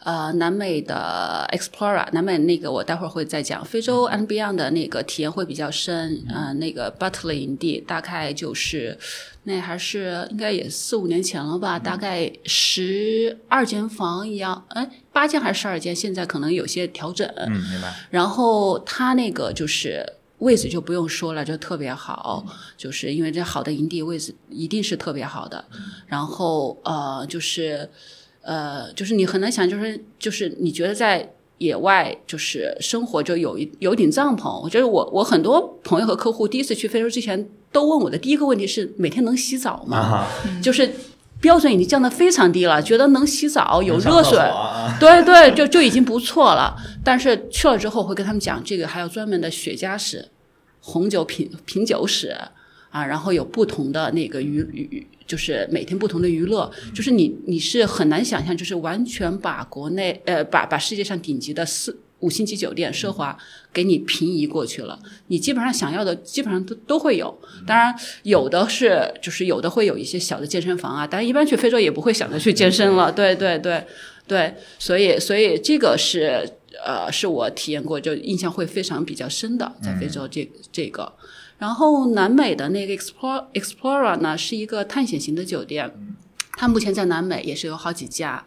呃南美的 Explorer，南美那个我待会儿会再讲。非洲 And Beyond 的那个体验会比较深，呃，那个 Butler 营地大概就是那还是应该也四五年前了吧，大概十二间房一样，哎，八间还是十二间，现在可能有些调整。嗯，明白。然后它那个就是位置就不用说了，就特别好，就是因为这好的营地位置一定是特别好的。然后呃，就是呃，就是你很难想，就是就是你觉得在野外就是生活就有一有顶帐篷。我觉得我我很多朋友和客户第一次去非洲之前都问我的第一个问题是每天能洗澡吗？啊，就是标准已经降得非常低了，觉得能洗澡有热水，啊对对，就就已经不错了。但是去了之后会跟他们讲，这个还有专门的雪茄室、红酒品品酒室啊，然后有不同的那个娱娱，就是每天不同的娱乐，就是你你是很难想象，就是完全把国内呃把把世界上顶级的四。五星级酒店奢华给你平移过去了，你基本上想要的基本上都都会有。当然，有的是就是有的会有一些小的健身房啊，当然一般去非洲也不会想着去健身了。对对对对，所以所以这个是呃是我体验过就印象会非常比较深的，在非洲这这个。然后南美的那个 Explore Explorer 呢是一个探险型的酒店，它目前在南美也是有好几家。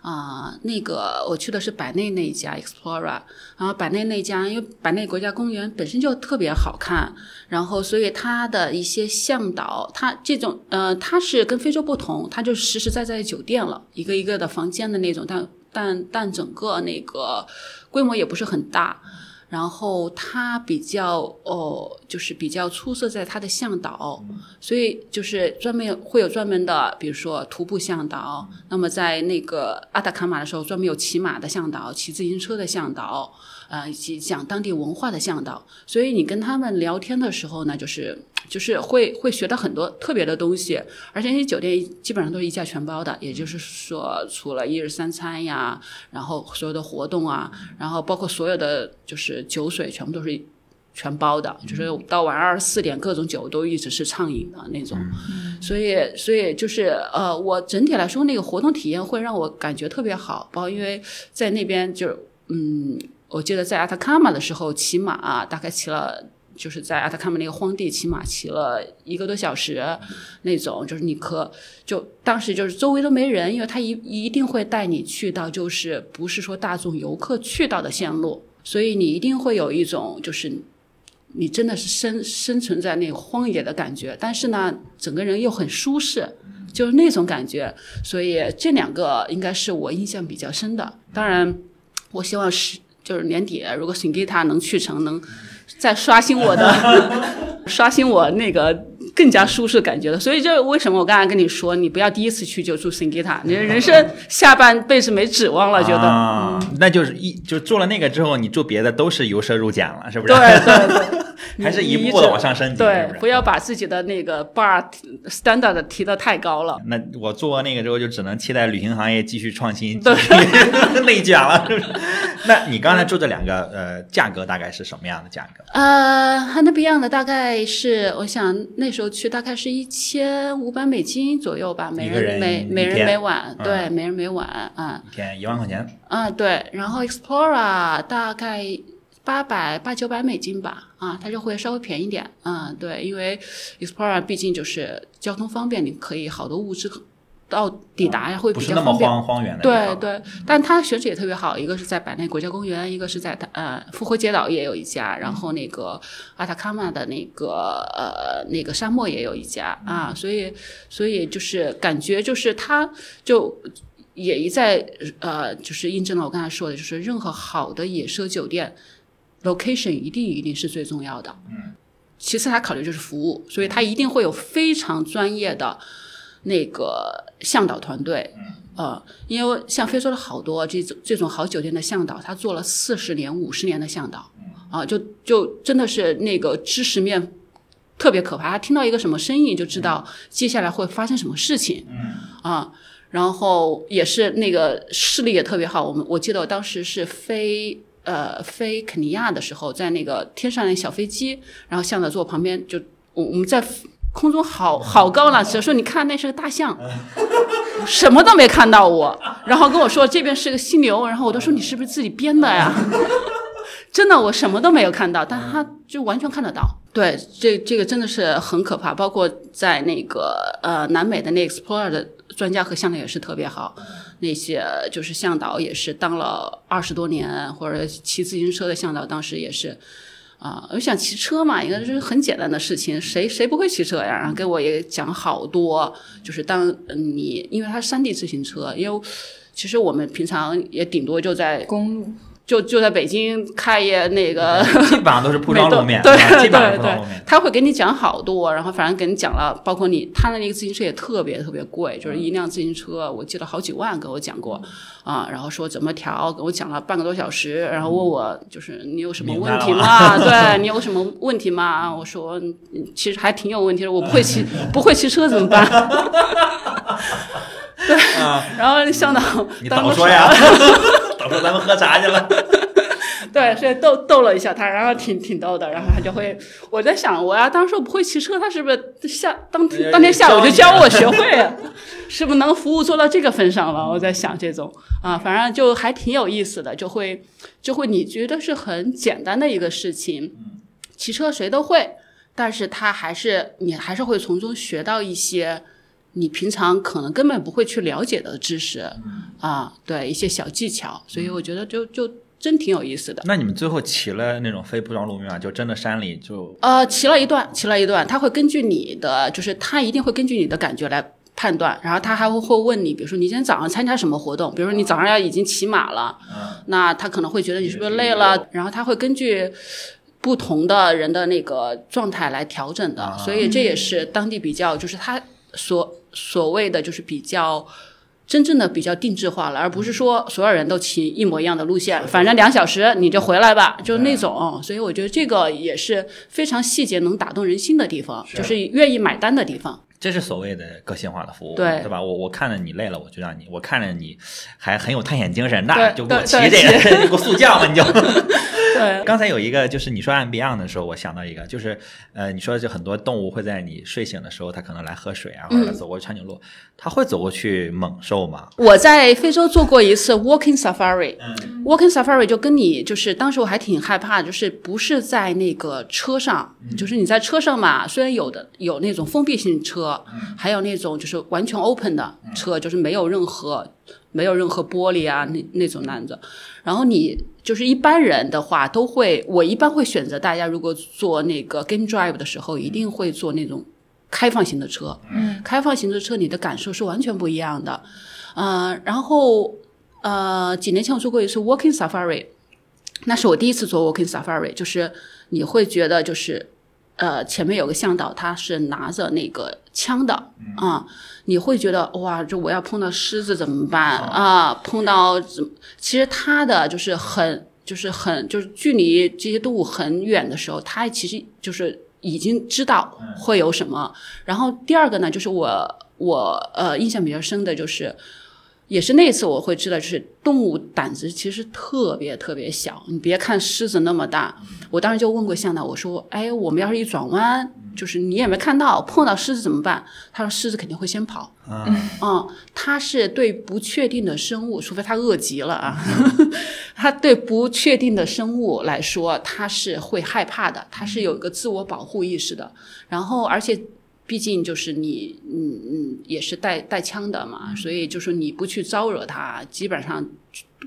啊、那个我去的是百内那一家 Explorer，然后百内那家，因为百内国家公园本身就特别好看，然后所以它的一些向导，它这种呃，它是跟非洲不同，它就是实实在在的酒店了，一个一个的房间的那种，但但但整个那个规模也不是很大。然后他比较哦，就是比较出色在他的向导，所以就是专门会有专门的，比如说徒步向导。那么在那个阿达卡马的时候，专门有骑马的向导、骑自行车的向导，呃，以及讲当地文化的向导。所以你跟他们聊天的时候呢，就是就是会会学到很多特别的东西，而且那些酒店基本上都是一价全包的，也就是说，除了一日三餐呀，然后所有的活动啊，然后包括所有的就是酒水，全部都是全包的，就是到晚上二十四点，各种酒都一直是畅饮的那种。所以，所以就是呃，我整体来说，那个活动体验会让我感觉特别好，包括因为在那边就是嗯，我记得在阿塔卡马的时候骑马、大概骑了。就是在阿塔卡马那个荒地骑马骑了一个多小时，那种就是你可就当时就是周围都没人，因为他一一定会带你去到就是不是说大众游客去到的线路，所以你一定会有一种就是你真的是生生存在那荒野的感觉，但是呢，整个人又很舒适，就是那种感觉。所以这两个应该是我印象比较深的。当然，我希望是就是年底如果 Singita 能去成，能再刷新我的 刷新我那个更加舒适感觉的。所以这为什么我刚才跟你说，你不要第一次去就住 Singita，你人生下半辈子没指望了，觉得。啊，那就是一就做了那个之后，你做别的都是由奢入俭了，是不是？对对对，还是一步步的往上升级，对不要把自己的那个 bar standard 提得太高了。那我做完那个之后，就只能期待旅行行业继续创新，对继续 内卷了，是不是？那你刚才住这两个呃价格大概是什么样的价格？呃 h a n Beyond 的大概是，我想那时候去大概是一千五百美金左右吧，每人每每人每晚，嗯对，每人每晚啊一天一万块钱，啊对，然后 Explorer 大概八百八九百美金吧，啊，它就会稍微便宜点，嗯，对，因为 Explorer 毕竟就是交通方便，你可以好多物资到抵达呀，会比不是那么较方便。荒荒原的。对对，但它选址也特别好，一个是在百内国家公园，一个是在它呃复活节岛也有一家，然后那个阿塔卡马的那个呃那个沙漠也有一家啊，所以所以就是感觉就是它就也一再呃，就是印证了我刚才说的，就是任何好的野奢酒店，location 一定一定是最重要的。嗯。其次，他考虑就是服务，所以他一定会有非常专业的那个向导团队。嗯。呃，因为像非洲的好多这种这种好酒店的向导，他做了四十年、五十年的向导。啊，就就真的是那个知识面特别可怕。他听到一个什么声音，就知道接下来会发生什么事情。嗯。啊。然后也是那个视力也特别好，我们我记得我当时是飞呃飞肯尼亚的时候，在那个天上那小飞机，然后向导坐旁边，就我我们在空中好好高了，只说你看那是个大象，什么都没看到我，然后跟我说这边是个犀牛，然后我都说你是不是自己编的呀？真的我什么都没有看到，但他就完全看得到。对，这这个真的是很可怕，包括在那个呃南美的那 Explorer 的。专家和向导也是特别好，那些就是向导也是当了二十多年，或者骑自行车的向导，当时也是啊，我想骑车嘛，应该是很简单的事情，谁谁不会骑车呀？然后给我也讲好多，就是当你因为它山地自行车，因为其实我们平常也顶多就在公路。就就在北京开业那个，基本上都是铺装路面，对对对，他会给你讲好多，然后反正给你讲了，包括你他的那个自行车也特别特别贵，就是一辆自行车，我记得好几万，给我讲过啊，然后说怎么调，给我讲了半个多小时，然后问我就是你有什么问题吗？对你有什么问题吗？我说其实还挺有问题的，我不会骑 不会骑车怎么办？对，然后向导，你早说呀。说咱们喝茶去了，对，所以逗逗了一下他，然后挺挺逗的，然后他就会，我在想，我要当时我不会骑车，他是不是下当天当天下午就教我学会了，是不是能服务做到这个份上了？我在想这种啊，反正就还挺有意思的，就会就会你觉得是很简单的一个事情，骑车谁都会，但是他还是你还是会从中学到一些。你平常可能根本不会去了解的知识，啊，对一些小技巧，所以我觉得就就真挺有意思的。那你们最后骑了那种非铺装路面，就真的山里就呃骑了一段，骑了一段，他会根据你的，就是他一定会根据你的感觉来判断，然后他还会会问你，比如说你今天早上参加什么活动，比如说你早上要已经骑马了，那他可能会觉得你是不是累了，然后他会根据不同的人的那个状态来调整的，所以这也是当地比较，就是他所。所谓的就是比较真正的比较定制化了，而不是说所有人都骑一模一样的路线，反正两小时你就回来吧，就是那种。所以我觉得这个也是非常细节能打动人心的地方，就是愿意买单的地方。这是所谓的个性化的服务，对对吧？我我看着你累了，我就让你；我看着你还很有探险精神，那就给我骑这个，你给我速降吧，你就。对，刚才有一个就是你说按 Beyond 的时候，我想到一个，就是呃，你说就很多动物会在你睡醒的时候，它可能来喝水啊，或者走过长颈鹿，它会走过去猛兽吗？我在非洲做过一次 Walking Safari，Walking Safari 就跟你就是当时我还挺害怕，就是不是在那个车上，就是你在车上嘛，虽然有的有那种封闭性车，还有那种就是完全 open 的车，就是没有任何。没有任何玻璃啊，那那种男子，然后你就是一般人的话，都会我一般会选择大家如果做那个 game drive 的时候，一定会做那种开放型的车。嗯，开放型的车，你的感受是完全不一样的。呃，然后呃，几年前我做过一次 walking safari，那是我第一次做 walking safari，就是你会觉得就是呃前面有个向导，他是拿着那个枪的啊。你会觉得哇，这我要碰到狮子怎么办啊？碰到怎？其实它的就是很，就是很，就是距离这些动物很远的时候，它其实就是已经知道会有什么。然后第二个呢，就是我我呃印象比较深的就是。也是那次我会知道，就是动物胆子其实特别特别小。你别看狮子那么大，我当时就问过向导，我说：“哎，我们要是一转弯，就是你也没看到，碰到狮子怎么办？”他说：“狮子肯定会先跑。”嗯，他是对不确定的生物，除非他饿极了啊，他对不确定的生物来说，他是会害怕的，他是有一个自我保护意识的。然后，而且。毕竟就是你，嗯嗯，也是带带枪的嘛，所以就是你不去招惹他，基本上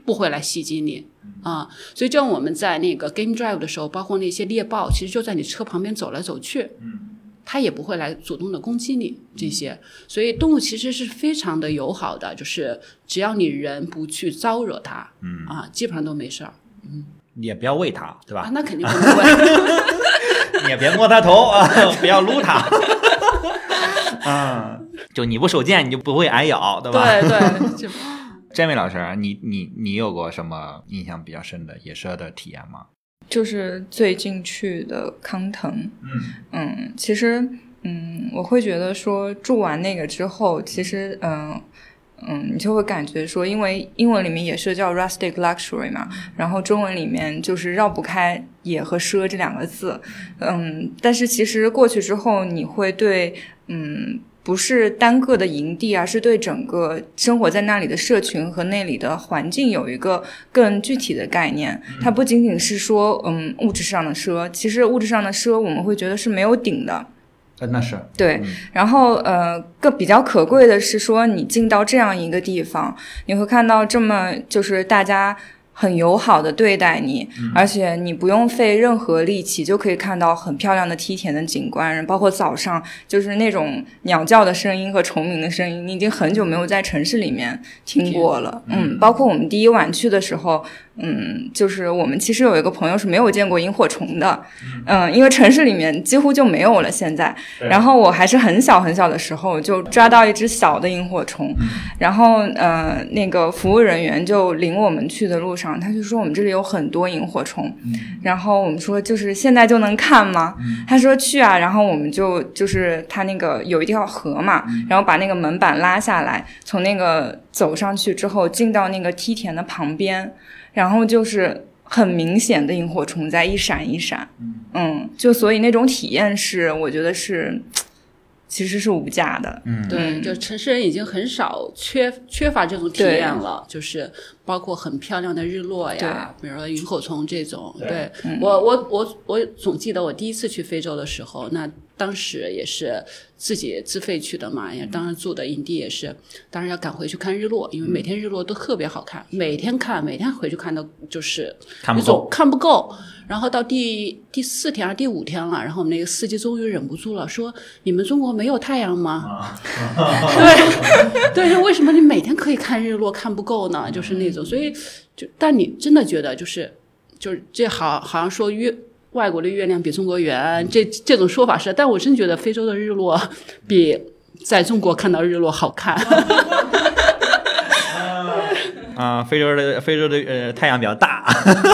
不会来袭击你啊。所以就像我们在那个 game drive 的时候，包括那些猎豹，其实就在你车旁边走来走去。嗯，它也不会来主动的攻击你这些。所以动物其实是非常的友好的，就是只要你人不去招惹它，嗯啊，基本上都没事儿嗯也不要喂它，对吧？，啊那肯定不会。你也别摸它头啊，不要撸它。啊，就你不手贱，你就不会挨咬，对吧？对对，就这位老师，你你你有过什么印象比较深的野奢的体验吗？就是最近去的康腾，嗯嗯，其实，嗯，我会觉得说住完那个之后，其实，嗯。嗯，你就会感觉说，因为英文里面也是叫 rustic luxury 嘛，然后中文里面就是绕不开“野”和“奢”这两个字。嗯，但是其实过去之后，你会对，嗯，不是单个的营地啊，是对整个生活在那里的社群和那里的环境有一个更具体的概念。它不仅仅是说，嗯，物质上的奢，其实物质上的奢我们会觉得是没有顶的。呃，那是对嗯，然后呃，更比较可贵的是说，你进到这样一个地方，你会看到这么就是大家很友好的对待你，而且你不用费任何力气就可以看到很漂亮的梯田的景观，包括早上就是那种鸟叫的声音和虫鸣的声音，你已经很久没有在城市里面听过了。嗯，包括我们第一晚去的时候。嗯，就是我们其实有一个朋友是没有见过萤火虫的，嗯，因为城市里面几乎就没有了现在。然后我还是很小很小的时候就抓到一只小的萤火虫，然后呃，那个服务人员就领我们去的路上，他就说我们这里有很多萤火虫，然后我们说就是现在就能看吗？他说去啊，然后我们就就是他那个有一条河嘛，然后把那个门板拉下来，从那个走上去之后进到那个梯田的旁边。然后就是很明显的萤火虫在一闪一闪，嗯，就所以那种体验是，我觉得是，其实是无价的，嗯。对，嗯。就城市人已经很少缺缺乏这种体验了，就是包括很漂亮的日落呀，比如说萤火虫这种。对。嗯。我，我我我总记得我第一次去非洲的时候，那当时也是自己自费去的嘛，也当时住的营地也是，当时要赶回去看日落，因为每天日落都特别好看，每天看，每天回去看的就是看不够，看不够。然后到第第四天还是第五天了，然后我们那个司机终于忍不住了，说：“你们中国没有太阳吗？”对 对，就为什么你每天可以看日落看不够呢？就是那种，所以就但你真的觉得就是就是这好好像说月外国的月亮比中国圆，这这种说法是，但我真觉得非洲的日落比在中国看到日落好看。啊、非洲的非洲的呃太阳比较大，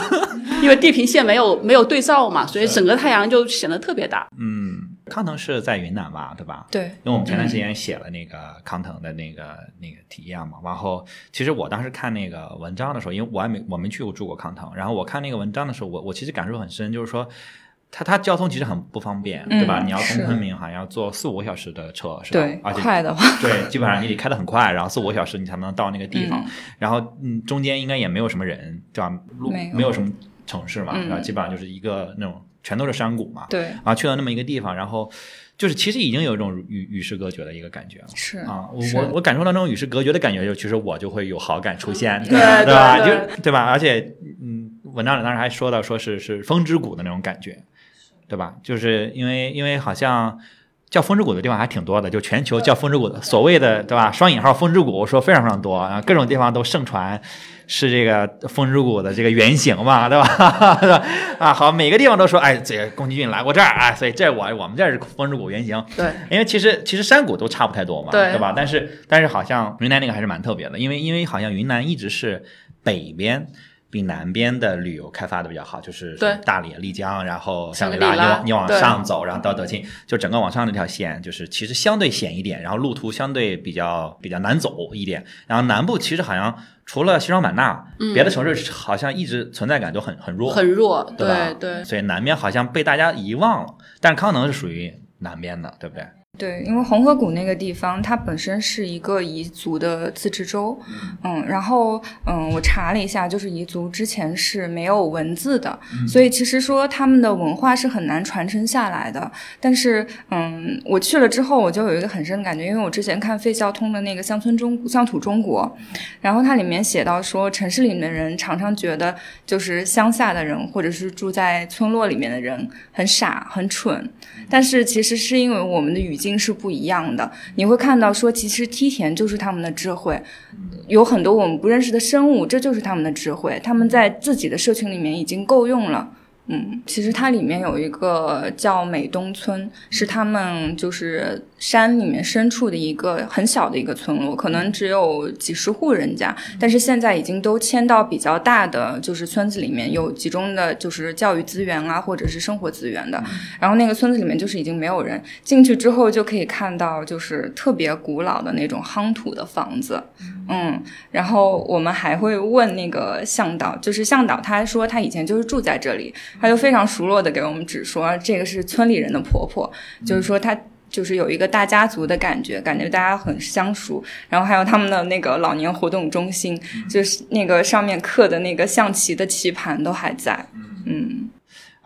因为地平线没有没有对照嘛，所以整个太阳就显得特别大。嗯，康腾是在云南吧，对吧？对，因为我们前段时间写了那个康腾的那个那个体验嘛，然后其实我当时看那个文章的时候，因为我还没我没去过住过康腾，然后我看那个文章的时候，我我其实感受很深，就是说。它它交通其实很不方便，嗯对吧？你要从昆明好像要坐四五个小时的车，是吧？对，而且快的话，对，基本上你得开得很快，然后四五个小时你才能到那个地方，然后嗯，中间应该也没有什么人，对吧？路没有有什么城市嘛，嗯然后基本上就是一个那种全都是山谷嘛，对，然后去了那么一个地方，然后就是其实已经有一种与与世隔绝的一个感觉了。是啊，我我我感受到那种与世隔绝的感觉，就其实我就会有好感出现，对吧对吧？就对吧？而且，嗯，文章里当时还说到，说是是风之谷的那种感觉，对吧？就是因为因为好像叫风之谷的地方还挺多的，就全球叫风之谷的，所谓的对吧？双引号风之谷说非常非常多啊，各种地方都盛传是这个风之谷的这个原型嘛，对吧？啊，好，每个地方都说，哎，这宫崎骏来过这儿，哎，所以这我我们这儿是风之谷原型。对，因为其实其实山谷都差不太多嘛，对吧？但是但是好像云南那个还是蛮特别的，因为因为好像云南一直是北边。比南边的旅游开发的比较好，就是对大理、丽江，然后香格里拉拉，你往你往上走，然后到德钦，就整个往上那条线，就是其实相对险一点，然后路途相对比较比较难走一点。然后南部其实好像除了西双版纳，别的城市好像一直存在感都很很弱，嗯很弱，对吧对对所以南边好像被大家遗忘了，但是康能是属于南边的，对不对？对，因为红河谷那个地方，它本身是一个彝族的自治州，嗯，然后嗯，我查了一下，就是彝族之前是没有文字的，所以其实说他们的文化是很难传承下来的。但是嗯，我去了之后，我就有一个很深的感觉，因为我之前看费孝通的那个《乡村中乡土中国》，然后它里面写到说，城市里面的人常常觉得就是乡下的人或者是住在村落里面的人很傻很蠢，但是其实是因为我们的语境。是不一样的，你会看到说，其实梯田就是他们的智慧，有很多我们不认识的生物，这就是他们的智慧，他们在自己的社群里面已经够用了。嗯，其实它里面有一个叫美东村，是他们就是山里面深处的一个很小的一个村落，可能只有几十户人家，但是现在已经都迁到比较大的就是村子里面，有集中的就是教育资源啊，或者是生活资源的。然后那个村子里面就是已经没有人进去之后，就可以看到就是特别古老的那种夯土的房子。嗯，然后我们还会问那个向导，就是向导他说他以前就是住在这里。他就非常熟络的给我们指说，这个是村里人的婆婆，就是说他就是有一个大家族的感觉，感觉大家很相熟。然后还有他们的那个老年活动中心，就是那个上面刻的那个象棋的棋盘都还在，嗯。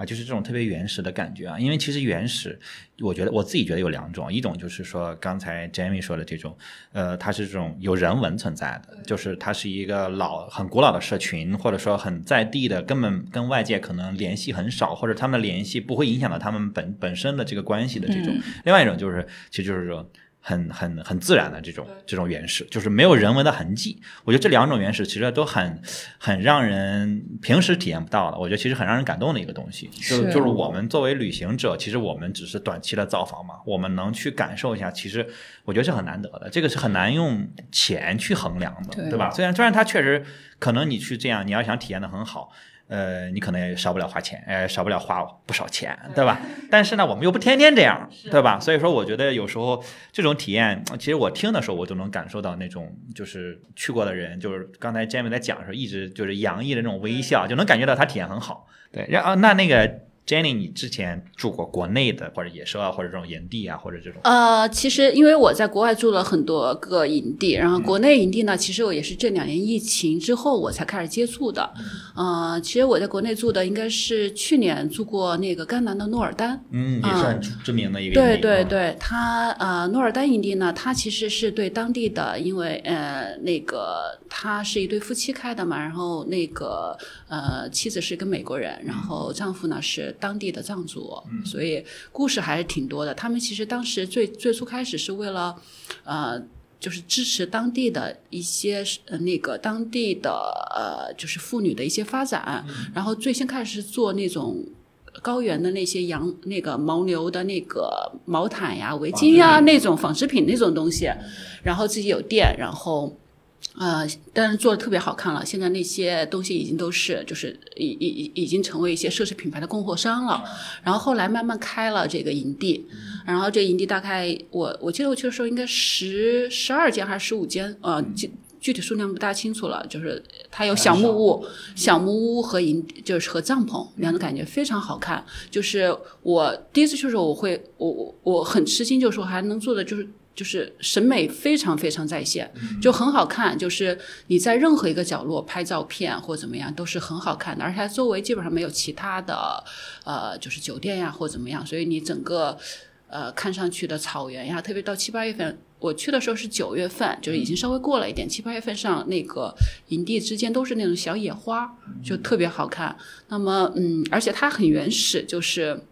啊，就是这种特别原始的感觉啊，因为其实原始，我觉得我自己觉得有两种，一种就是说刚才 Jamie 说的这种，呃，它是这种有人文存在的，就是它是一个老很古老的社群，或者说很在地的，根本跟外界可能联系很少，或者他们联系不会影响到他们本本身的这个关系的这种。另外一种就是，其实就是说。很很很自然的这种这种原始，就是没有人文的痕迹。我觉得这两种原始其实都很很让人平时体验不到的。我觉得其实很让人感动的一个东西，就就是我们作为旅行者，其实我们只是短期的造访嘛，我们能去感受一下，其实我觉得是很难得的。这个是很难用钱去衡量的，对吧？虽然虽然它确实可能你去这样，你要想体验的很好。呃，你可能也少不了花钱，呃，少不了花不少钱，对吧？但是呢，我们又不天天这样，对吧？所以说，我觉得有时候这种体验，其实我听的时候，我都能感受到那种，就是去过的人，就是刚才 Jamie 在讲的时候，一直就是洋溢的那种微笑，就能感觉到他体验很好。对，然后那那个。Jenny，你之前住过国内的或者野兽啊，或者这种营地啊，或者这种？呃，其实因为我在国外住了很多个营地，然后国内营地呢，其实我也是这两年疫情之后我才开始接触的。呃，其实我在国内住的应该是去年住过那个甘南的诺尔丹，嗯，也是很知名的一个对对对，它呃诺尔丹营地呢，它其实是对当地的，因为呃那个他是一对夫妻开的嘛，然后那个呃妻子是一个美国人，然后丈夫呢是。当地的藏族，所以故事还是挺多的。他们其实当时最最初开始是为了，呃，就是支持当地的一些呃那个当地的呃就是妇女的一些发展。然后最先开始是做那种高原的那些羊那个牦牛的那个毛毯呀、围巾呀那种纺织品那种东西。然后自己有店，然后。呃，但是做的特别好看了。现在那些东西已经都是，就是已已已已经成为一些奢侈品牌的供货商了。然后后来慢慢开了这个营地，然后这营地大概我我记得我去的时候应该十十二间还是十五间，呃，具具体数量不大清楚了。就是它有小木屋、小木屋和营，就是和帐篷两种感觉非常好看。就是我第一次去的时候，我会我我我很吃惊，就是说还能做的就是。就是审美非常非常在线，就很好看。就是你在任何一个角落拍照片或怎么样，都是很好看的。而且它周围基本上没有其他的，呃，就是酒店呀或怎么样，所以你整个呃看上去的草原呀，特别到七八月份，我去的时候是九月份，就是已经稍微过了一点。七八月份上那个营地之间都是那种小野花，就特别好看。那么，嗯，而且它很原始，就是，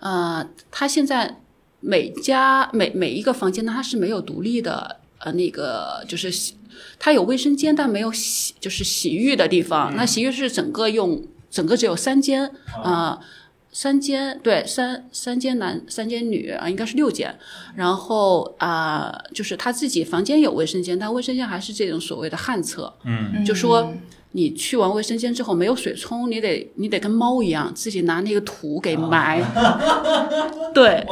呃，它现在。每家每每一个房间呢，它是没有独立的，呃，那个就是洗，它有卫生间，但没有洗，就是洗浴的地方。那洗浴是整个用，整个只有三间，啊，三间对，三三间男，三间女啊，应该是六间。然后啊，就是他自己房间有卫生间，但卫生间还是这种所谓的旱厕，嗯，就说。你去完卫生间之后没有水冲，你得你得跟猫一样自己拿那个土给埋，对，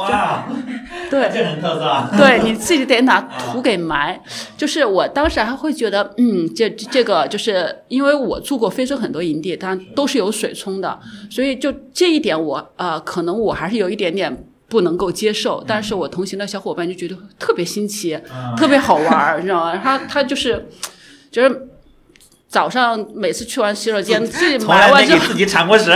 对，这很特色。对，你自己得拿土给埋。就是我当时还会觉得，嗯，这这个就是因为我住过非洲很多营地，它都是有水冲的，所以就这一点我呃，可能我还是有一点点不能够接受，但是我同行的小伙伴就觉得特别新奇，特别好玩儿，你知道吗？他他就是就是早上每次去完洗手间，自 己从来买完之后，没给自己铲过屎。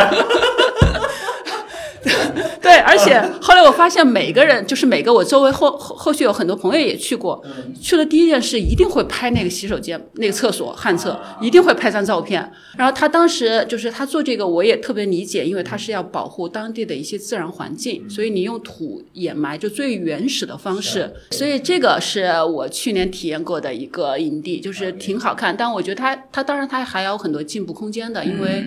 对，而且后来我发现每个人就是每个我周围后后后续有很多朋友也去过，去了第一件事一定会拍那个洗手间那个厕所旱厕，一定会拍张照片。然后他当时就是他做这个，我也特别理解，因为他是要保护当地的一些自然环境，所以你用土掩埋就最原始的方式。所以这个是我去年体验过的一个营地，就是挺好看，但我觉得它它当然它还有很多进步空间的，因为。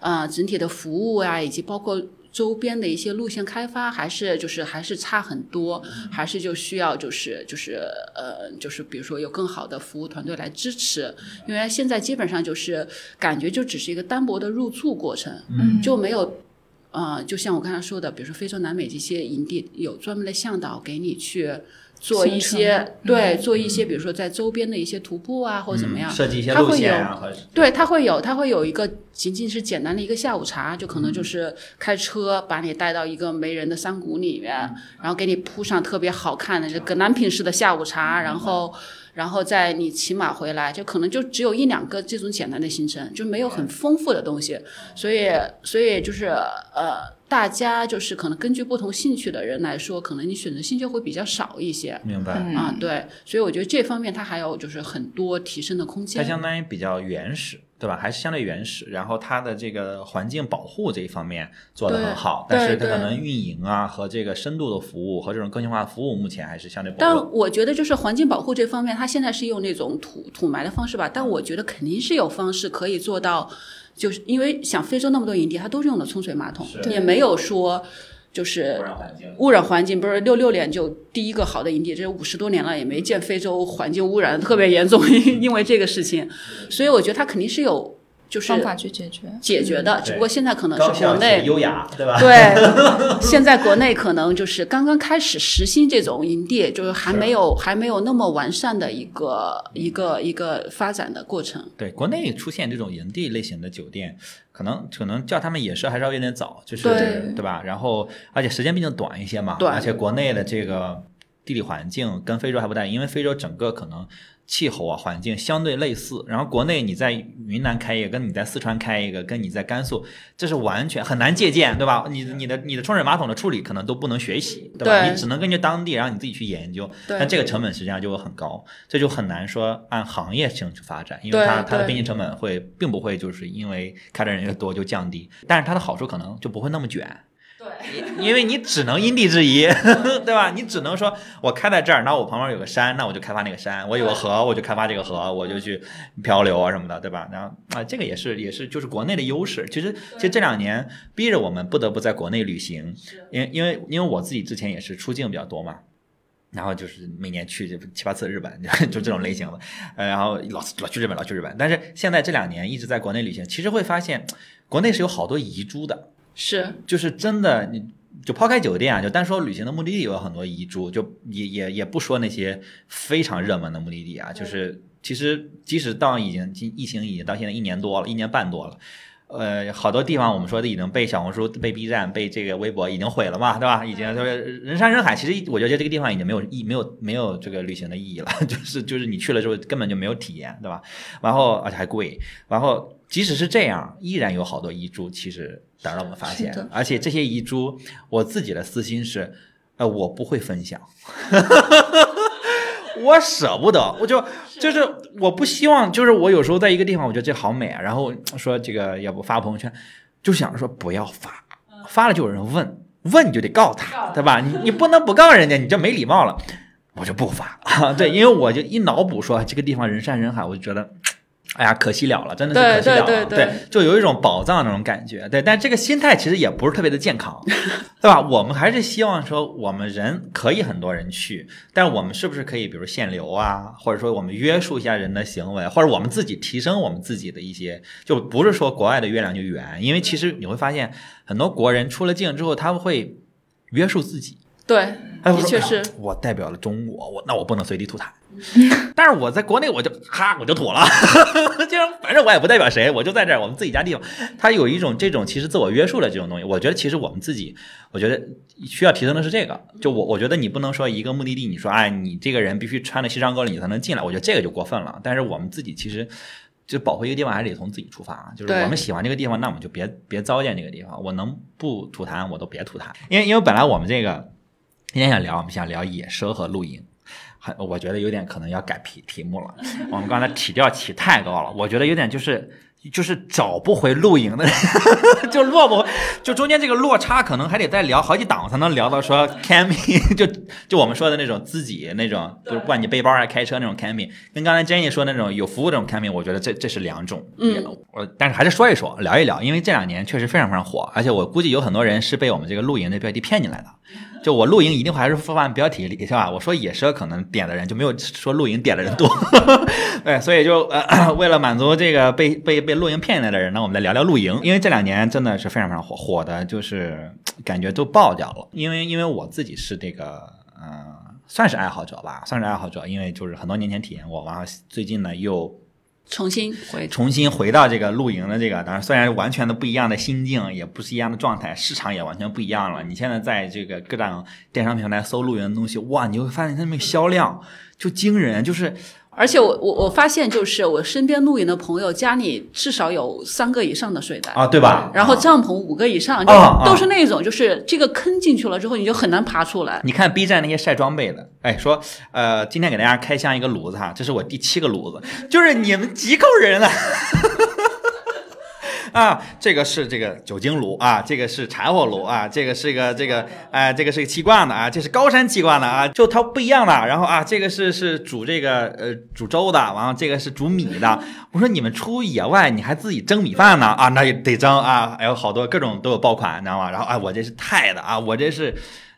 呃，整体的服务啊，以及包括周边的一些路线开发，还是就是还是差很多，还是就需要就是就是呃就是比如说有更好的服务团队来支持，因为现在基本上就是感觉就只是一个单薄的入住过程，嗯就没有。呃，就像我刚才说的，比如说非洲、南美这些营地有专门的向导给你去做一些程对做一些，比如说在周边的一些徒步啊，或者怎么样，设计一些路它会有线啊，和对，它会有，它会有一个仅仅是简单的一个下午茶，就可能就是开车把你带到一个没人的山谷里面，然后给你铺上特别好看的这个南品式的下午茶，然后。然后在你骑马回来，就可能就只有一两个这种简单的行程，就没有很丰富的东西，所以所以就是呃，大家就是可能根据不同兴趣的人来说，可能你选择性就会比较少一些。明白。啊，对，所以我觉得这方面它还有就是很多提升的空间它。相当于比较原始，对吧？还是相对原始，然后它的这个环境保护这一方面做得很好，但是它可能运营啊和这个深度的服务和这种个性化的服务，目前还是相对薄但。我觉得就是环境保护这方面，它现在是用那种土土埋的方式吧，但我觉得肯定是有方式可以做到，就是因为像非洲那么多营地，它都是用的冲水马桶，也没有说就是污染环境污染环境不是六六年就第一个好的营地，这五十多年了也没见非洲环境污染特别严重，因为这个事情，所以我觉得它肯定是有就是方法去解决。解决的，只不过现在可能是国内优雅，对吧？对，现在国内可能就是刚刚开始实行这种营地，就是还没有还没有那么完善的一个一个一个发展的过程。对，国内出现这种营地类型的酒店，可能可能叫他们也是还是要有点早，就是对吧？然后而且时间毕竟短一些嘛，对而且国内的这个地理环境跟非洲还不太一样，因为非洲整个可能气候啊环境相对类似，然后国内你在云南开一个，跟你在四川开一个，跟你在甘肃，这是完全很难借鉴，对吧？你你的你的冲水马桶的处理可能都不能学习，对吧？对你只能根据当地，然后你自己去研究，对但这个成本实际上就会很高，这就很难说按行业性去发展，因为它它的边际成本会并不会就是因为开的人越多就降低，但是它的好处可能就不会那么卷。对，因为你只能因地制宜，对吧？你只能说我开在这儿，那我旁边有个山，那我就开发那个山；我有个河，我就开发这个河，我就去漂流啊什么的，对吧？然后啊，这个也是也是就是国内的优势。其实其实这两年逼着我们不得不在国内旅行，因为因为因为我自己之前也是出境比较多嘛。然后就是每年去就七八次日本，就这种类型的，呃，然后老老去日本，老去日本。但是现在这两年一直在国内旅行，其实会发现，国内是有好多遗珠的，是就是真的，你就抛开酒店啊，就单说旅行的目的地有很多遗珠，就也也也不说那些非常热门的目的地啊，就是其实即使到已经疫情已经到现在一年多了，一年半多了。呃，好多地方我们说的已经被小红书、被 B 站、被这个微博已经毁了嘛，对吧？已经就是人山人海。其实我觉得这个地方已经没有意、没有没有这个旅行的意义了，就是就是你去了之后根本就没有体验，对吧？然后而且还贵，然后即使是这样，依然有好多遗珠，其实等着我们发现。而且这些遗珠，我自己的私心是，呃，我不会分享。我舍不得，我就就是我不希望，就是我有时候在一个地方，我觉得这好美啊，然后说这个要不发朋友圈，就想着说不要发，发了就有人问，问你就得告他，对吧？你你不能不告人家，你这没礼貌了，我就不发啊。对，因为我就一脑补说这个地方人山人海，我就觉得。哎呀，可惜了了，真的是可惜了了。对对对就有一种宝藏那种感觉。对，但这个心态其实也不是特别的健康，对吧？我们还是希望说，我们人可以很多人去，但我们是不是可以，比如限流啊，或者说我们约束一下人的行为，或者我们自己提升我们自己的一些，就不是说国外的月亮就圆，因为其实你会发现，很多国人出了境之后，他们会约束自己。对，的确是。我代表了中国，我那我不能随地吐痰。但是我在国内我就哈我就吐了，就反正我也不代表谁，我就在这儿我们自己家地方。他有一种这种其实自我约束的这种东西，我觉得其实我们自己，我觉得需要提升的是这个。就我我觉得你不能说一个目的地，你说哎你这个人必须穿着西装革履你才能进来，我觉得这个就过分了。但是我们自己其实。就保护一个地方还是得从自己出发，就是我们喜欢这个地方，那我们就别别糟践这个地方。我能不吐痰我都别吐痰，因为因为本来我们这个今天想聊，我们想聊野奢和露营，很我觉得有点可能要改题题目了。我们刚才起调起太高了，我觉得有点就是就是找不回露营的，就落不，就中间这个落差可能还得再聊好几档才能聊到说 camping，就就我们说的那种自己那种，就是不管你背包还是开车那种 camping，跟刚才 Jenny 说的那种有服务这种 camping，我觉得这这是两种。嗯，我但是还是说一说，聊一聊，因为这两年确实非常非常火，而且我估计有很多人是被我们这个露营的标题骗进来的。就我露营一定还是放标题里是吧？我说野奢可能点的人就没有说露营点的人多，对，所以就呃 为了满足这个被被被露营骗进来的人呢，我们来聊聊露营，因为这两年真的是非常非常火，火的就是感觉都爆掉了。因为因为我自己是这个呃算是爱好者吧，算是爱好者，因为就是很多年前体验过，然后最近呢又重新回重新回到这个露营的这个，当然虽然完全的不一样的心境，也不是一样的状态，市场也完全不一样了。你现在在这个各大电商平台搜露营的东西，哇，你会发现它那个销量就惊人，就是而且我我我发现，就是我身边露营的朋友，家里至少有三个以上的睡袋，啊，对吧？然后啊帐篷五个以上，就啊啊都是那种，就是这个坑进去了之后，你就很难爬出来。你看 B 站那些晒装备的，哎，说呃，今天给大家开箱一个炉子哈，这是我第七个炉子，就是你们几口人啊？啊，这个是这个酒精炉啊，这个是柴火炉啊，这个是个这个哎、这个是个气罐的啊，这是高山气罐的啊，就它不一样的。然后啊，这个是是煮这个呃煮粥的，完了这个是煮米的。我说你们出野外你还自己蒸米饭呢啊，那也得蒸啊，还有好多各种都有爆款，你知道吗？然后哎，我这是钛的啊，我这是。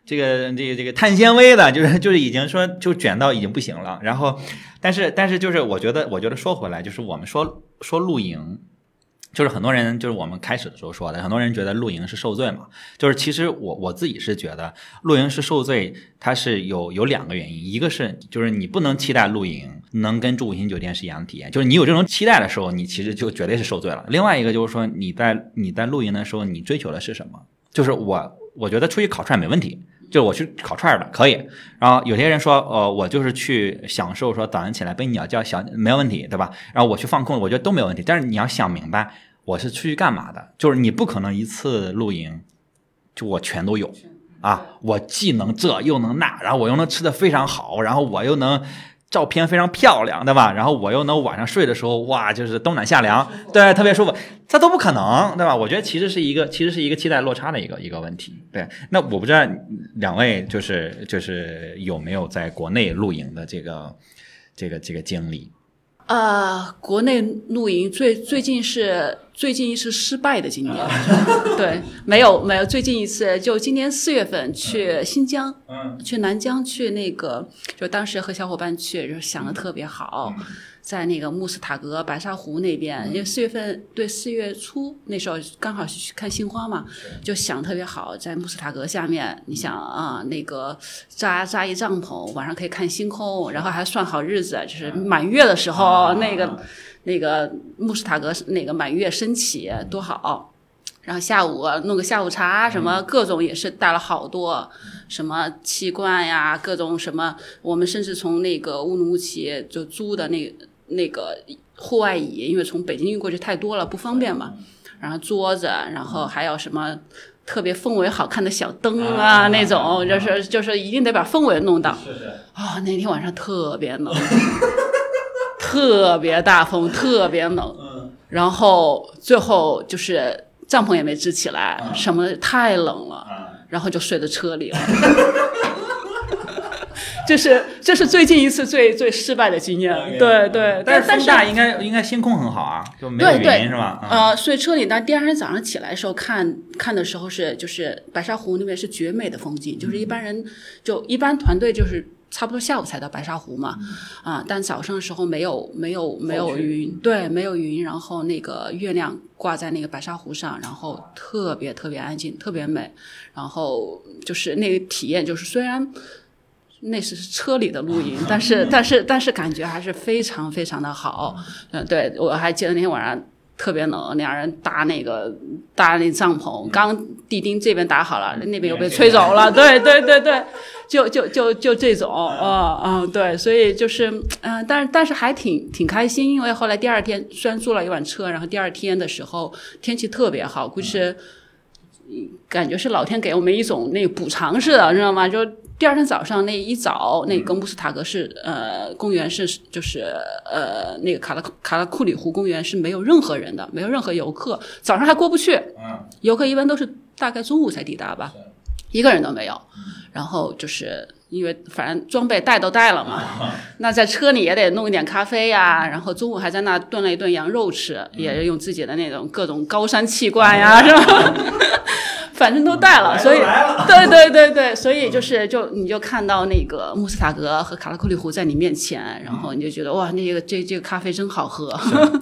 这个这个这个碳纤维的，就是就是已经说就卷到已经不行了。然后，但是但是就是我觉得我觉得说回来，就是我们说说露营，就是很多人就是我们开始的时候说的，很多人觉得露营是受罪嘛。就是其实我我自己是觉得露营是受罪，它是有有两个原因，一个是就是你不能期待露营能跟住五星酒店是一样的体验，就是你有这种期待的时候，你其实就绝对是受罪了。另外一个就是说你在你在露营的时候，你追求的是什么？就是我我觉得出去烤串没问题。就我去烤串儿的可以，然后有些人说，呃，我就是去享受说早上起来被鸟叫小没有问题，对吧？然后我去放空，我觉得都没有问题。但是你要想明白，我是出去干嘛的？就是你不可能一次露营就我全都有啊，我既能这又能那，然后我又能吃的非常好，然后我又能。照片非常漂亮，对吧？然后我又能晚上睡的时候，哇，就是冬暖夏凉，对，特别舒服。这都不可能，对吧？我觉得其实是一个，其实是一个期待落差的一个一个问题。对，那我不知道两位就是就是有没有在国内露营的这个这个这个经历？呃，国内露营最最近是最近一次失败的经验，对，没有没有，最近一次就今年四月份去新疆，嗯。去南疆去那个，就当时和小伙伴去，就想的特别好，在那个穆斯塔格白沙湖那边，因为四月份对四月初那时候刚好是去看杏花嘛，就想特别好，在穆斯塔格下面，你想啊，那个扎扎一帐篷，晚上可以看星空，然后还算好日子，就是满月的时候，那个那个穆斯塔格那个满月升起多好。然后下午弄个下午茶，什么各种也是带了好多，什么气罐呀，各种什么，我们甚至从那个乌鲁木齐就租的那那个户外椅，因为从北京运过去太多了，不方便嘛。然后桌子，然后还有什么特别氛围好看的小灯啊，那种就是就是一定得把氛围弄到。是是。啊、那天晚上特别冷，特别大风，特别冷。嗯然后最后就是帐篷也没支起来，什么太冷了，啊然后就睡在车里了。这是这是最近一次最最失败的经验，对对，但但是风大应该应该星空很好啊，就没有云是吧？嗯。所以车里，但第二天早上起来的时候看看的时候是就是白沙湖那边是绝美的风景，就是一般人就一般团队就是差不多下午才到白沙湖嘛，啊，但早上的时候没有没有没有云，对，没有云，然后那个月亮挂在那个白沙湖上，然后特别特别安静，特别美，然后就是那个体验，就是虽然。那是车里的露营，但是但是但是感觉还是非常非常的好。嗯，对我还记得那天晚上特别冷，两人搭那个搭那帐篷，刚地钉这边搭好了，那边又被吹走了。对对对对，就就就就这种，嗯嗯，对，所以就是嗯，但是但是还挺挺开心，因为后来第二天虽然租了一晚车，然后第二天的时候天气特别好，估计是感觉是老天给我们一种那个补偿似的，知道吗？就。第二天早上那一早，那个布斯塔格是呃公园是就是呃那个卡拉卡拉库里湖公园是没有任何人的，没有任何游客，早上还过不去。游客一般都是大概中午才抵达吧，一个人都没有。然后就是因为反正装备带都带了嘛，那在车里也得弄一点咖啡呀，然后中午还在那炖了一顿羊肉吃，也是用自己的那种各种高山气罐呀，是吧？反正都带了，所以 对对对对，所以就是就你就看到那个穆斯塔格和卡拉库里湖在你面前，然后你就觉得哇，那个这这个咖啡真好喝，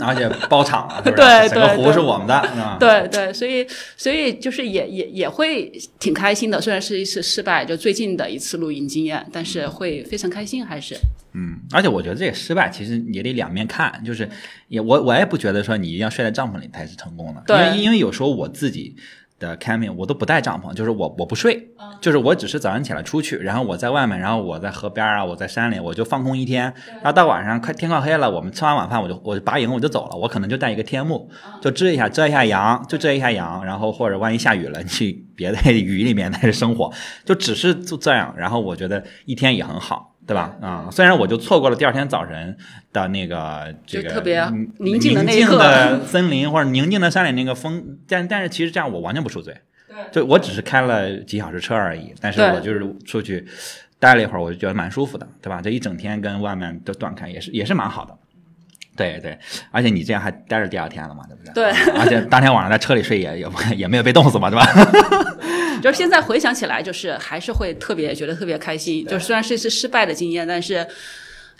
而且包场了，对对，整个湖是我们的，对对，所以所以就是也也也会挺开心的，虽然是一次失败，就最近的一次露营经验，但是会非常开心，还是。嗯，而且我觉得这个失败其实也得两面看，就是也我我也不觉得说你一定要睡在帐篷里才是成功的，因为因为有时候我自己。的 camping 我都不带帐篷，就是我我不睡，就是我只是早上起来出去，然后我在外面，然后我在河边啊，我在山里，我就放空一天，然后到晚上快天快黑了，我们吃完晚饭我就我就拔营我就走了，我可能就带一个天幕，就遮一下遮一下阳，就遮一下阳，然后或者万一下雨了，去别在 雨里面在这生活，就只是就这样，然后我觉得一天也很好。对吧？啊，虽然我就错过了第二天早晨的那个这个特别宁静的那一刻，森林或者宁静的山里那个风，但但是其实这样我完全不受罪。对，就我只是开了几小时车而已，但是我就是出去待了一会儿，我就觉得蛮舒服的，对吧？这一整天跟外面都断开，也是也是蛮好的。对对，而且你这样还待着第二天了嘛，对不对？对，而且当天晚上在车里睡也也也没有被冻死嘛，对吧？就是现在回想起来，就是还是会特别觉得特别开心。就虽然是一次失败的经验，但是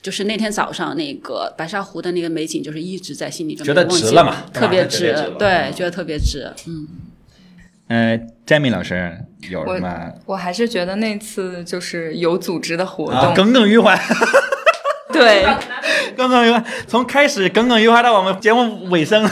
就是那天早上那个白沙湖的那个美景，就是一直在心里觉得值了嘛，特别值，对，觉得特别值。嗯，呃，Jamie 老师有什么？我还是觉得那次就是有组织的活动，耿耿于怀。对，耿耿于怀，从开始耿耿于怀到我们节目尾声。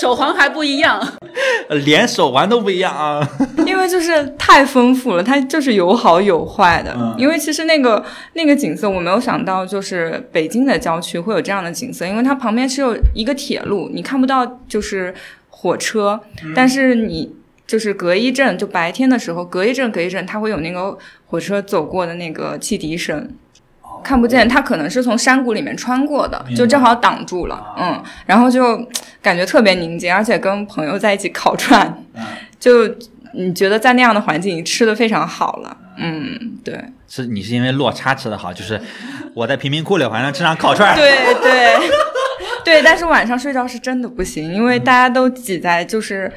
手环还不一样，连手环都不一样啊！因为就是太丰富了，它就是有好有坏的。因为其实那个那个景色，我没有想到，就是北京的郊区会有这样的景色，因为它旁边是有一个铁路，你看不到就是火车，但是你就是隔一阵，就白天的时候，隔一阵隔一阵，它会有那个火车走过的那个汽笛声。看不见，它可能是从山谷里面穿过的，就正好挡住了，嗯，然后就感觉特别宁静，而且跟朋友在一起烤串，就你觉得在那样的环境你吃的非常好了，嗯，对，是你是因为落差吃的好，就是我在贫民窟里晚上吃上烤串，对对。对，但是晚上睡觉是真的不行，因为大家都挤在，就是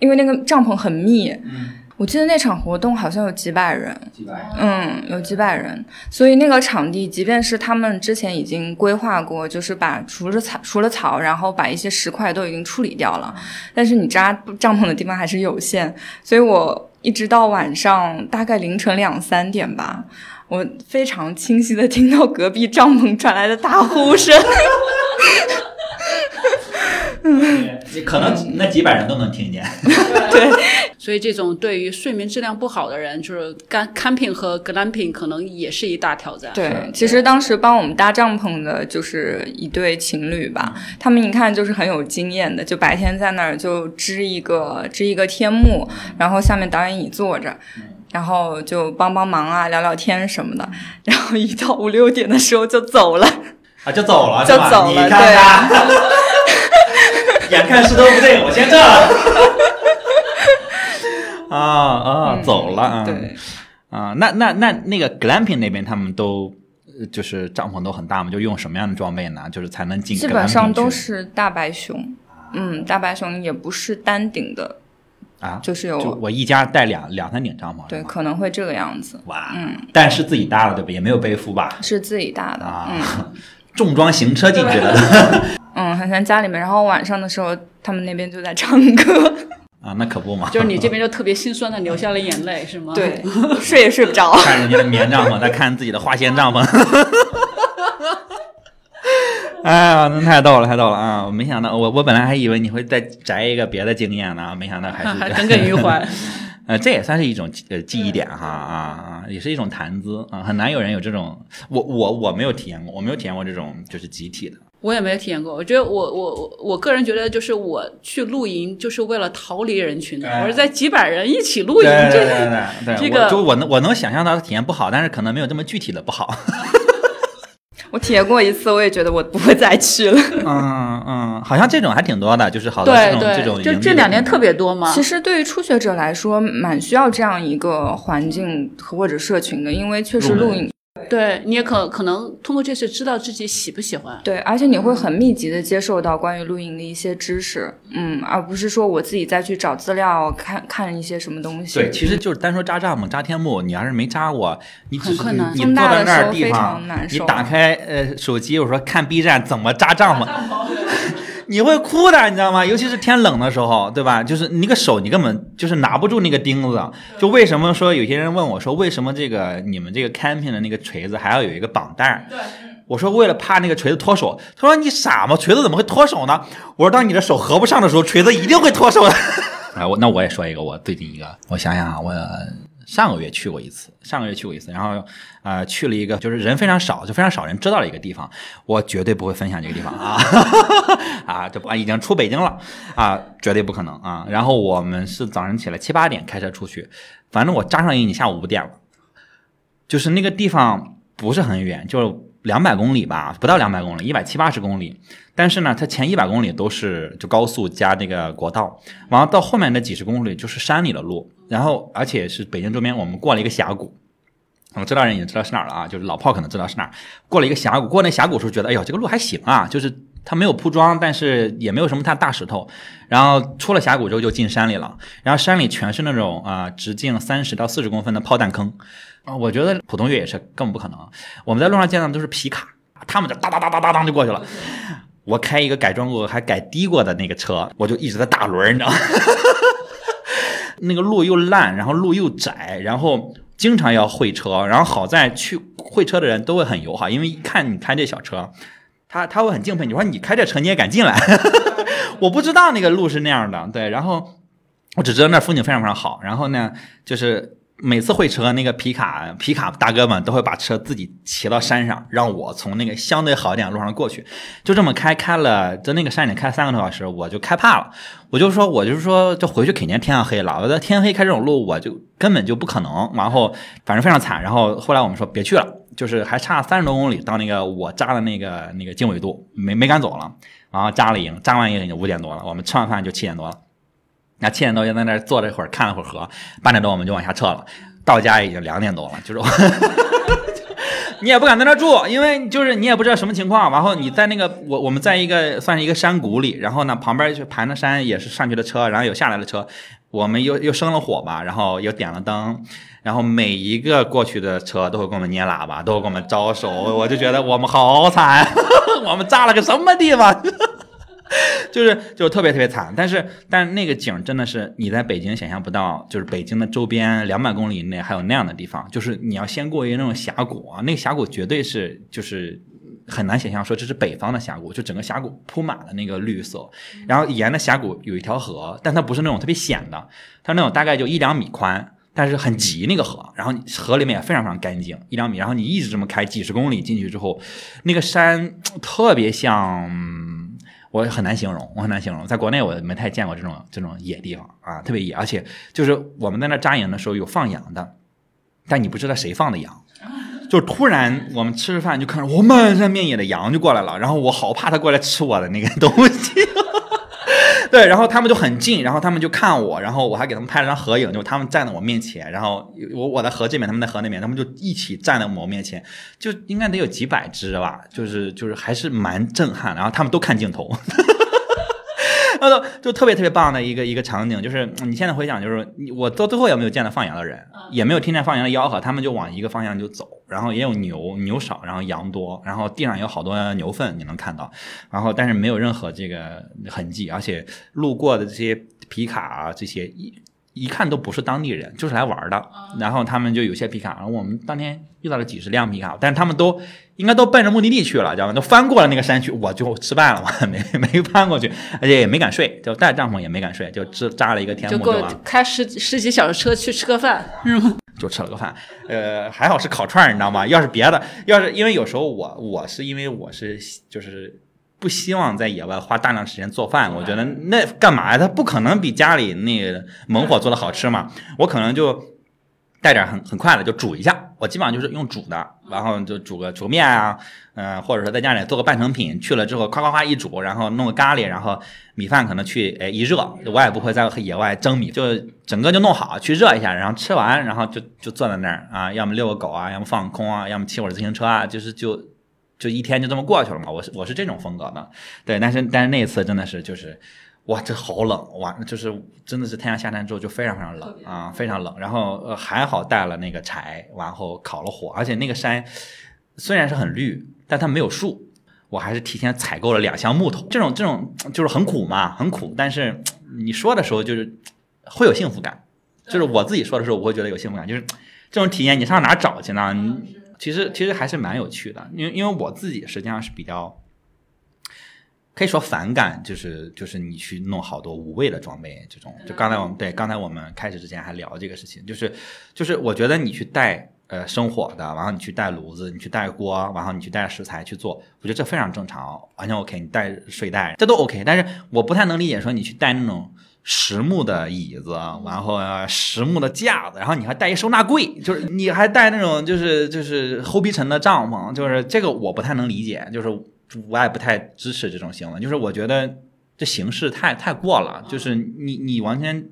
因为那个帐篷很密，嗯。我记得那场活动好像有几百人，几百，嗯，有几百人。所以那个场地，即便是他们之前已经规划过，就是把除了草、除了草，然后把一些石块都已经处理掉了，但是你扎帐篷的地方还是有限。所以我一直到晚上大概凌晨两三点吧，我非常清晰的听到隔壁帐篷传来的大呼声。你可能那几百人都能听见。对，所以这种对于睡眠质量不好的人，就是干 camping 和 glamping 可能也是一大挑战。对，其实当时帮我们搭帐篷的就是一对情侣吧，他们一看就是很有经验的，就白天在那儿就支一个支一个天幕，然后下面导演椅坐着，然后就帮帮忙啊，聊聊天什么的，然后一到五六点的时候就走了。啊，就走了，就走了，对。眼看势头不对，我先撤了。啊啊，走了啊。对。啊，那那那那个 glamping 那边他们都就是帐篷都很大嘛，就用什么样的装备呢？就是才能进。基本上都是大白熊，嗯，大白熊也不是单顶的。啊，就是有就我一家带两两三顶帐篷，对，可能会这个样子，哇，嗯，但是自己搭了对吧？也没有背负吧？是自己搭的，啊，嗯 重装行车进去的 嗯，很像家里面，然后晚上的时候他们那边就在唱歌，啊，那可不嘛，就是你这边就特别心酸的流下了眼泪，是吗？对，睡也睡不着。看人家的棉帐篷，再看自己的花仙帐篷。哎呀，那太逗了，太逗了啊！我没想到，我我本来还以为你会再摘一个别的经验呢，没想到还是 耿耿于怀。呃，这也算是一种呃记忆点哈啊啊，也是一种谈资啊，很难有人有这种，我我我没有体验过，我没有体验过这种就是集体的。我也没有体验过，我觉得我我我我个人觉得，就是我去露营就是为了逃离人群的，哎我是在几百人一起露营，对对这对对对，这个我就我能我能想象到的体验不好，但是可能没有这么具体的不好。我体验过一次，我也觉得我 不会再去了。嗯嗯，好像这种还挺多的，就是好多这对种这种对，就这两年特别多嘛。其实对于初学者来说，蛮需要这样一个环境或者社群的，因为确实露营对你也可可能通过这次知道自己喜不喜欢。对，而且你会很密集的接受到关于露营的一些知识，嗯，而不是说我自己再去找资料看看一些什么东西。对，其实就是单说扎帐篷、扎天幕，你要是没扎过，你只是很困难你坐在那儿地方常，难受你打开呃手机，我说看 B 站怎么扎帐篷，你会哭的，你知道吗？尤其是天冷的时候，对吧？就是你那个手，你根本就是拿不住那个钉子。就为什么说有些人问我说，为什么这个你们这个 camping 的那个锤子还要有一个绑带对？我说为了怕那个锤子脱手。他说你傻吗？锤子怎么会脱手呢？我说当你的手合不上的时候，锤子一定会脱手的。啊，我那我也说一个，我最近一个，我想想啊，我上个月去过一次，上个月去过一次，然后呃去了一个就是人非常少，就非常少人知道的一个地方，我绝对不会分享这个地方啊 啊，这不啊已经出北京了啊，绝对不可能啊。然后我们是早上起来七八点开车出去，反正我扎上营，你下午五点了，就是那个地方不是很远，就两百公里吧，不到两百公里，一百七八十公里。但是呢，它前一百公里都是就高速加那个国道，完了到后面那几十公里就是山里的路，然后而且是北京周边，我们过了一个峡谷。我们知道人已经知道是哪儿了啊，就是老炮可能知道是哪儿。过了一个峡谷，过那峡谷时候觉得，哎呦，这个路还行啊，就是它没有铺装，但是也没有什么太大石头。然后出了峡谷之后就进山里了，然后山里全是那种啊、直径三十到四十公分的炮弹坑啊、我觉得普通越野车根本不可能。我们在路上见到的都是皮卡，他们就哒哒哒哒哒哒就过去了。我开一个改装过还改低过的那个车，我就一直在打轮，你知道吗？那个路又烂，然后路又窄，然后经常要会车，然后好在去会车的人都会很友好，因为一看你开这小车，他他会很敬佩你，说你开这车你也敢进来，我不知道那个路是那样的，对，然后我只知道那风景非常非常好，然后呢，就是每次会车，那个皮卡皮卡大哥们都会把车自己骑到山上，让我从那个相对好一点的路上过去。就这么开，开了在那个山里开三个多小时，我就开怕了。我就说，我就说，就回去肯定天要黑了。我在天黑开这种路，我就根本就不可能。然后反正非常惨。然后后来我们说别去了，就是还差三十多公里到那个我扎的那个那个经纬度，没没敢走了。然后扎了营，扎完营已经五点多了，我们吃完饭就七点多了。那七点多就在那儿坐了一会儿，看了会儿河，八点多我们就往下撤了。到家已经两点多了，就是 你也不敢在那儿住，因为就是你也不知道什么情况。然后你在那个我我们在一个算是一个山谷里，然后呢旁边就盘着山，也是上去的车，然后有下来的车，我们又又生了火吧，然后又点了灯，然后每一个过去的车都会给我们捏喇叭，都会给我们招手，我就觉得我们好惨，我们炸了个什么地方？就是就是特别特别惨，但是但是那个景真的是你在北京想象不到，就是北京的周边两百公里以内还有那样的地方，就是你要先过一个那种峡谷啊，那个峡谷绝对是就是很难想象说这是北方的峡谷，就整个峡谷铺满了那个绿色，然后沿着峡谷有一条河，但它不是那种特别险的，它是那种大概就一两米宽。但是很急那个河，然后河里面也非常非常干净，一两米，然后你一直这么开几十公里进去之后，那个山特别像，嗯我很难形容，我很难形容，在国内我没太见过这种这种野地方啊，特别野，而且就是我们在那扎营的时候有放羊的，但你不知道谁放的羊。就突然，我们吃着饭就看着我满山遍野的羊就过来了，然后我好怕它过来吃我的那个东西。对，然后他们就很近，然后他们就看我，然后我还给他们拍了张合影，就他们站在我面前，然后我我在河这边，他们在河那边，他们就一起站在我面前，就应该得有几百只吧，就是就是还是蛮震撼，然后他们都看镜头。然后就特别特别棒的一个一个场景，就是嗯你现在回想，就是我到最后也没有见到放羊的人，也没有听见放羊的吆喝，他们就往一个方向就走，然后也有牛，牛少，然后羊多，然后地上有好多牛粪，你能看到，然后但是没有任何这个痕迹，而且路过的这些皮卡啊这些一一看都不是当地人，就是来玩的，然后他们就有些皮卡，然后我们当天遇到了几十辆皮卡，但是他们都应该都奔着目的地去了，知道吗？都翻过了那个山区，我就失败了，我 没没翻过去，而且也没敢睡，就带帐篷也没敢睡，就支扎了一个天幕就完。开十十几小时车去吃个饭，是吗？就吃了个饭，呃，还好是烤串儿，你知道吗？要是别的，要是因为有时候我我是因为我是就是不希望在野外花大量时间做饭，我觉得那干嘛呀？它不可能比家里那个猛火做的好吃嘛。我可能就带点很很快的就煮一下，我基本上就是用煮的，然后就煮个煮个面啊，嗯、或者说在家里做个半成品，去了之后夸夸夸一煮，然后弄个咖喱，然后米饭可能去哎一热，我也不会在野外蒸米，就整个就弄好去热一下，然后吃完，然后就就坐在那儿啊，要么遛个狗啊，要么放空啊，要么骑会儿自行车啊，就是就就一天就这么过去了嘛。我是我是这种风格的，对，但是但是那一次真的是就是。哇，这好冷！哇，就是真的是太阳下山之后就非常非常冷啊，非常冷。然后呃还好带了那个柴，然后烤了火，而且那个山虽然是很绿，但它没有树，我还是提前采购了两箱木头。这种这种就是很苦嘛，很苦，但是你说的时候就是会有幸福感，就是我自己说的时候，我会觉得有幸福感，就是这种体验你上哪儿找去呢？你其实其实还是蛮有趣的，因为因为我自己实际上是比较。可以说反感，就是就是你去弄好多无谓的装备，这种就刚才我们对刚才我们开始之前还聊这个事情，就是就是我觉得你去带呃生火的，然后你去带炉子，你去带锅，然后你去带食材去做，我觉得这非常正常，完全 OK。你带睡袋这都 OK，但是我不太能理解说你去带那种实木的椅子，然后呃实木的架子，然后你还带一收纳柜，就是你还带那种就是就是齁逼沉的帐篷，就是这个我不太能理解，就是我也不太支持这种行为，就是我觉得这形式太太过了，就是你你完全。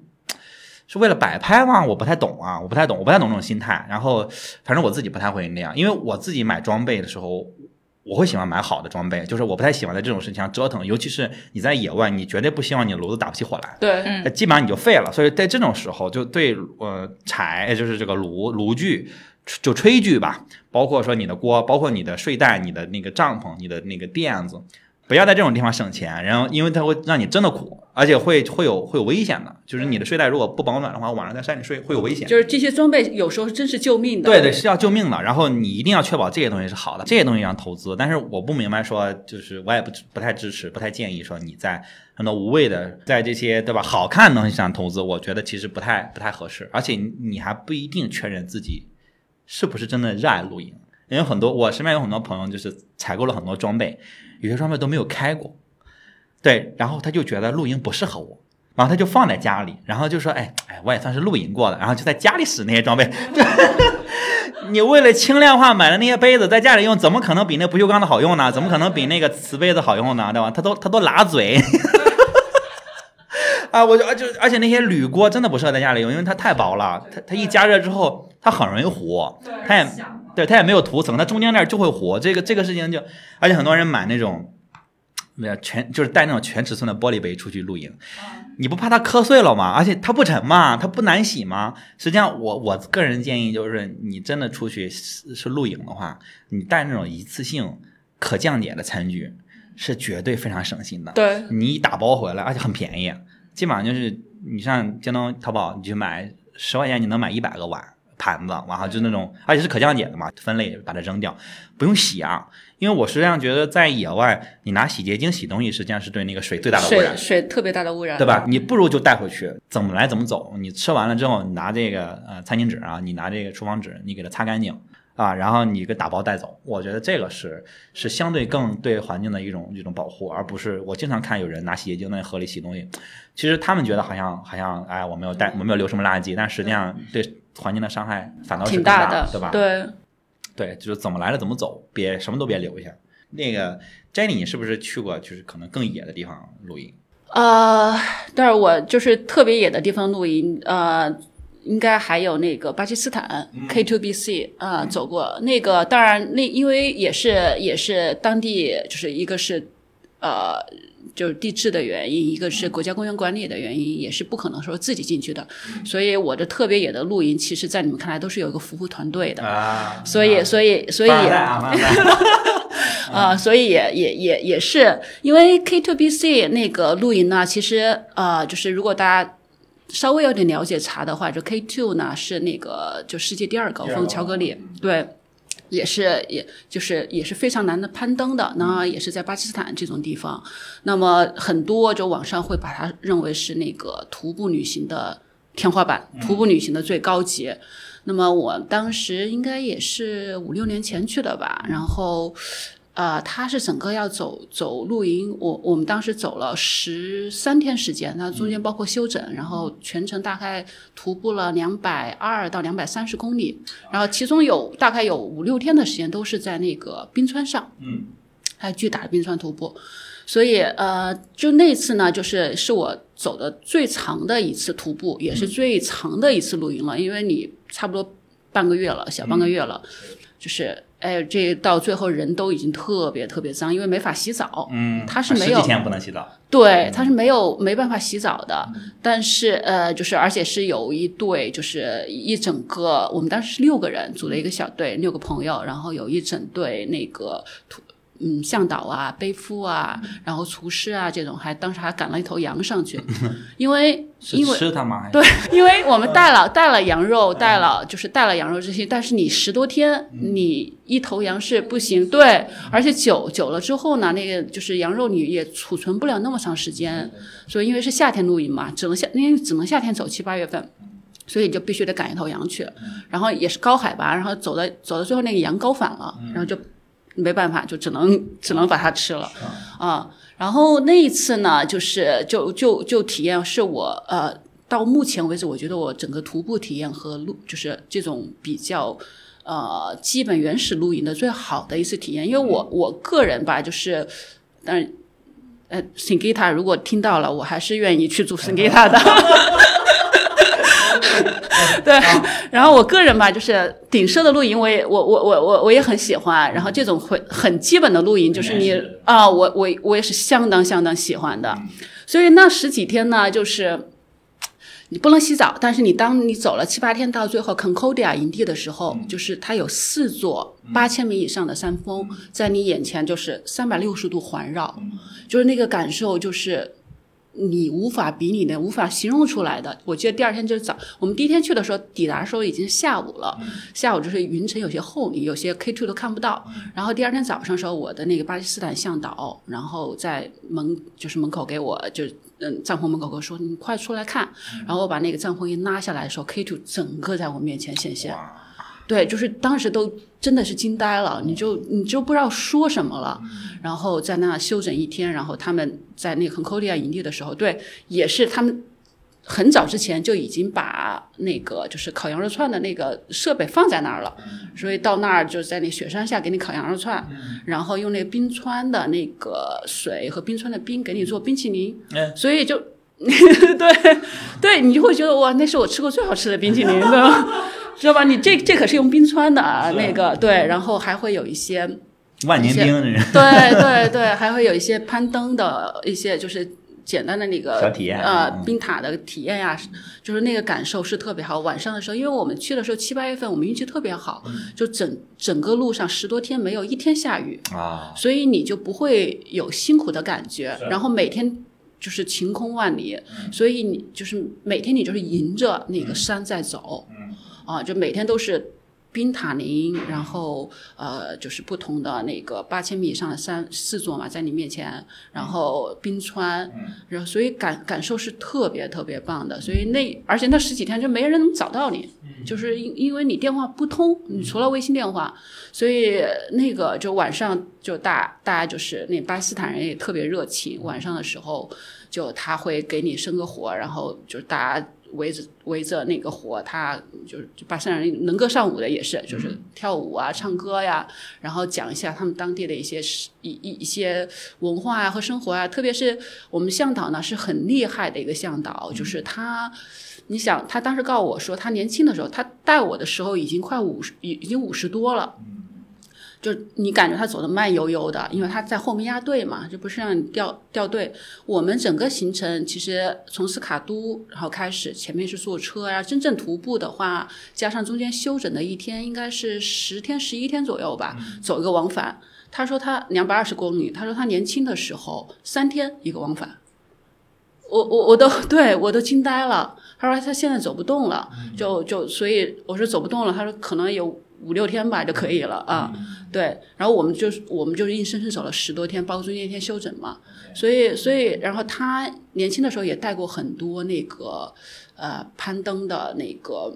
是为了摆拍吗？我不太懂啊，我不太懂，我不太懂这种心态。然后，反正我自己不太会那样，因为我自己买装备的时候，我会喜欢买好的装备，就是我不太喜欢在这种事情上折腾，尤其是你在野外，你绝对不希望你的炉子打不起火来。对，嗯基本上你就废了。所以在这种时候，就对呃柴，就是这个炉炉具，就炊具吧，包括说你的锅，包括你的睡袋、你的那个帐篷、你的那个垫子，不要在这种地方省钱。然后，因为它会让你真的苦，而且会会有会有危险的。就是你的睡袋如果不保暖的话，晚上在山里睡会有危险。就是这些装备有时候真是救命的。对对，是要救命的。然后你一定要确保这些东西是好的，这些东西要投资。但是我不明白说，就是我也不不太支持，不太建议说你在很多无谓的在这些对吧好看的东西上投资，我觉得其实不太不太合适。而且你你还不一定确认自己是不是真的热爱露营，因为很多我身边有很多朋友就是采购了很多装备，有些装备都没有开过，对，然后他就觉得露营不适合我。然后他就放在家里，然后就说：“哎哎，我也算是露营过的。”然后就在家里使那些装备。你为了轻量化买的那些杯子，在家里用，怎么可能比那不锈钢的好用呢？怎么可能比那个瓷杯子好用呢？对吧？他都他都拉嘴。啊，我就就而且那些铝锅真的不适合在家里用，因为它太薄了，它它一加热之后，它很容易糊，它也对它也没有涂层，它中间那儿就会糊。这个这个事情就，而且很多人买那种，没有全就是带那种全尺寸的玻璃杯出去露营，你不怕它磕碎了吗？而且它不沉吗？它不难洗吗？实际上我，我个人建议就是，你真的出去是是露营的话，你带那种一次性可降解的餐具，是绝对非常省心的。对，你一打包回来，而且很便宜，基本上就是你上京东、淘宝，你去买十块钱，你能买一百个碗、盘子，然后就那种，而且是可降解的嘛，分类把它扔掉，不用洗啊。因为我实际上觉得在野外，你拿洗洁精洗东西，实际上是对那个水最大的污染水。水特别大的污染，对吧？你不如就带回去，怎么来怎么走。你吃完了之后，你拿这个呃餐巾纸啊，你拿这个厨房纸，你给它擦干净啊，然后你给打包带走。我觉得这个是是相对更对环境的一种一种保护，而不是我经常看有人拿洗洁精在河里洗东西，其实他们觉得好像好像哎我没有带我没有留什么垃圾，但实际上对环境的伤害反倒是更挺大的，对吧？对，对，就是怎么来了怎么走，别什么都别留下。那个 Jenny，你是不是去过就是可能更野的地方露营？呃，但是我就是特别野的地方露营，呃，应该还有那个巴基斯坦 K2BC 啊、走过那个，当然那因为也是也是当地就是一个是呃。就是地质的原因，一个是国家公园管理的原因，也是不可能说自己进去的。所以我的特别野的露营，其实在你们看来都是有一个服务团队的。啊，所以，所以，所以啊，啊，所以也也也也是因为 K to B C 那个露营呢，其实呃，就是如果大家稍微有点了解茶的话，就 K two 呢是那个就世界第二高峰乔戈里，对。也是，也就是也是非常难的攀登的，那也是在巴基斯坦这种地方。那么很多就网上会把它认为是那个徒步旅行的天花板，徒步旅行的最高级。那么我当时应该也是五六年前去的吧，然后。呃，他是整个要走走露营，我我们当时走了十三天时间，那中间包括休整，然后全程大概徒步了两百二到两百三十公里，然后其中有大概有五六天的时间都是在那个冰川上，嗯，还有巨大的冰川徒步，所以呃，就那次呢，就是是我走的最长的一次徒步，也是最长的一次露营了，因为你差不多半个月了，小半个月了，就是。哎，这到最后人都已经特别特别脏，因为没法洗澡。嗯，他是没有十几天不能洗澡。对，他是没有没办法洗澡的。但是呃，就是而且是有一队，就是一整个，我们当时是六个人组了一个小队，六个朋友，然后有一整队那个土。嗯，向导啊，背夫啊，然后厨师啊，这种还当时还赶了一头羊上去，因为 因为吃它吗？对，因为我们带了带了羊肉，带了就是带了羊肉这些，但是你十多天，你一头羊是不行，对，而且久久了之后呢，那个就是羊肉你也储存不了那么长时间，所以因为是夏天露营嘛，只能夏因为只能夏天走七八月份，所以就必须得赶一头羊去，然后也是高海拔，然后走到走到最后那个羊高反了，然后就。没办法，就只能只能把它吃了，啊，然后那一次呢，就是就就就体验是我呃到目前为止，我觉得我整个徒步体验和露就是这种比较呃基本原始露营的最好的一次体验，因为我我个人吧，就是但是呃 Singita 如果听到了，我还是愿意去住 Singita 的。对，然后我个人吧，就是顶奢的露营，我也我我我我我也很喜欢。然后这种会很基本的露营，就是你啊，我我我也是相当相当喜欢的。所以那十几天呢，就是你不能洗澡，但是你当你走了七八天，到最后 Concordia 营地的时候，就是它有四座八千米以上的山峰在你眼前，就是三百六十度环绕，就是那个感受，就是。你无法比拟的，无法形容出来的。我记得第二天就是早，我们第一天去的时候，抵达的时候已经下午了。下午就是云层有些厚，你有些 K two 都看不到。然后第二天早上的时候，我的那个巴基斯坦向导，然后在门就是门口给我就嗯帐篷门口跟我说：“你快出来看。”然后我把那个帐篷一拉下来的时候，K two 整个在我面前显现。对，就是当时都真的是惊呆了，你就你就不知道说什么了。然后在那休整一天，然后他们在那个 c o n 亚营地的时候，对，也是他们很早之前就已经把那个就是烤羊肉串的那个设备放在那儿了，所以到那儿就在那雪山下给你烤羊肉串，然后用那个冰川的那个水和冰川的冰给你做冰淇淋，所以就 对对，你就会觉得哇，那是我吃过最好吃的冰淇淋的。知道吧？你这这可是用冰川的啊，那个对，然后还会有一些万年冰，对对对，还会有一些攀登的一些就是简单的那个小体验呃冰塔的体验呀，就是那个感受是特别好。晚上的时候，因为我们去的时候七八月份，我们运气特别好，就整整个路上十多天没有一天下雨啊，所以你就不会有辛苦的感觉。然后每天就是晴空万里，所以你就是每天你就是迎着那个山在走。啊，就每天都是冰塔林，然后呃，就是不同的那个八千米以上的山四座嘛，在你面前，然后冰川，然后所以感感受是特别特别棒的。所以那而且那十几天就没人能找到你，就是因因为你电话不通，你除了微信电话，所以那个就晚上就大大家就是那巴基斯坦人也特别热情，晚上的时候就他会给你生个火，然后就是大家。围着围着那个火，他就是巴山人能歌善舞的，也是就是跳舞啊、唱歌呀，然后讲一下他们当地的一些一一一些文化啊和生活啊。特别是我们向导呢是很厉害的一个向导，就是他，你想他当时告诉我说，他年轻的时候，他带我的时候已经快五十，已已经五十多了。就你感觉他走的慢悠悠的，因为他在后面压队嘛，就不是让你掉掉队。我们整个行程其实从斯卡都然后开始，前面是坐车，然后真正徒步的话，加上中间休整的一天，应该是十天十一天左右吧，走一个往返。他说他两百二十公里，他说他年轻的时候三天一个往返。我我我都 对我都惊呆了。他说他现在走不动了，就就所以我说走不动了。他说可能有五六天吧就可以了啊。对，然后我们就是我们就是硬生生走了十多天，包括中间一天休整嘛。所以所以然后他年轻的时候也带过很多那个呃攀登的那个。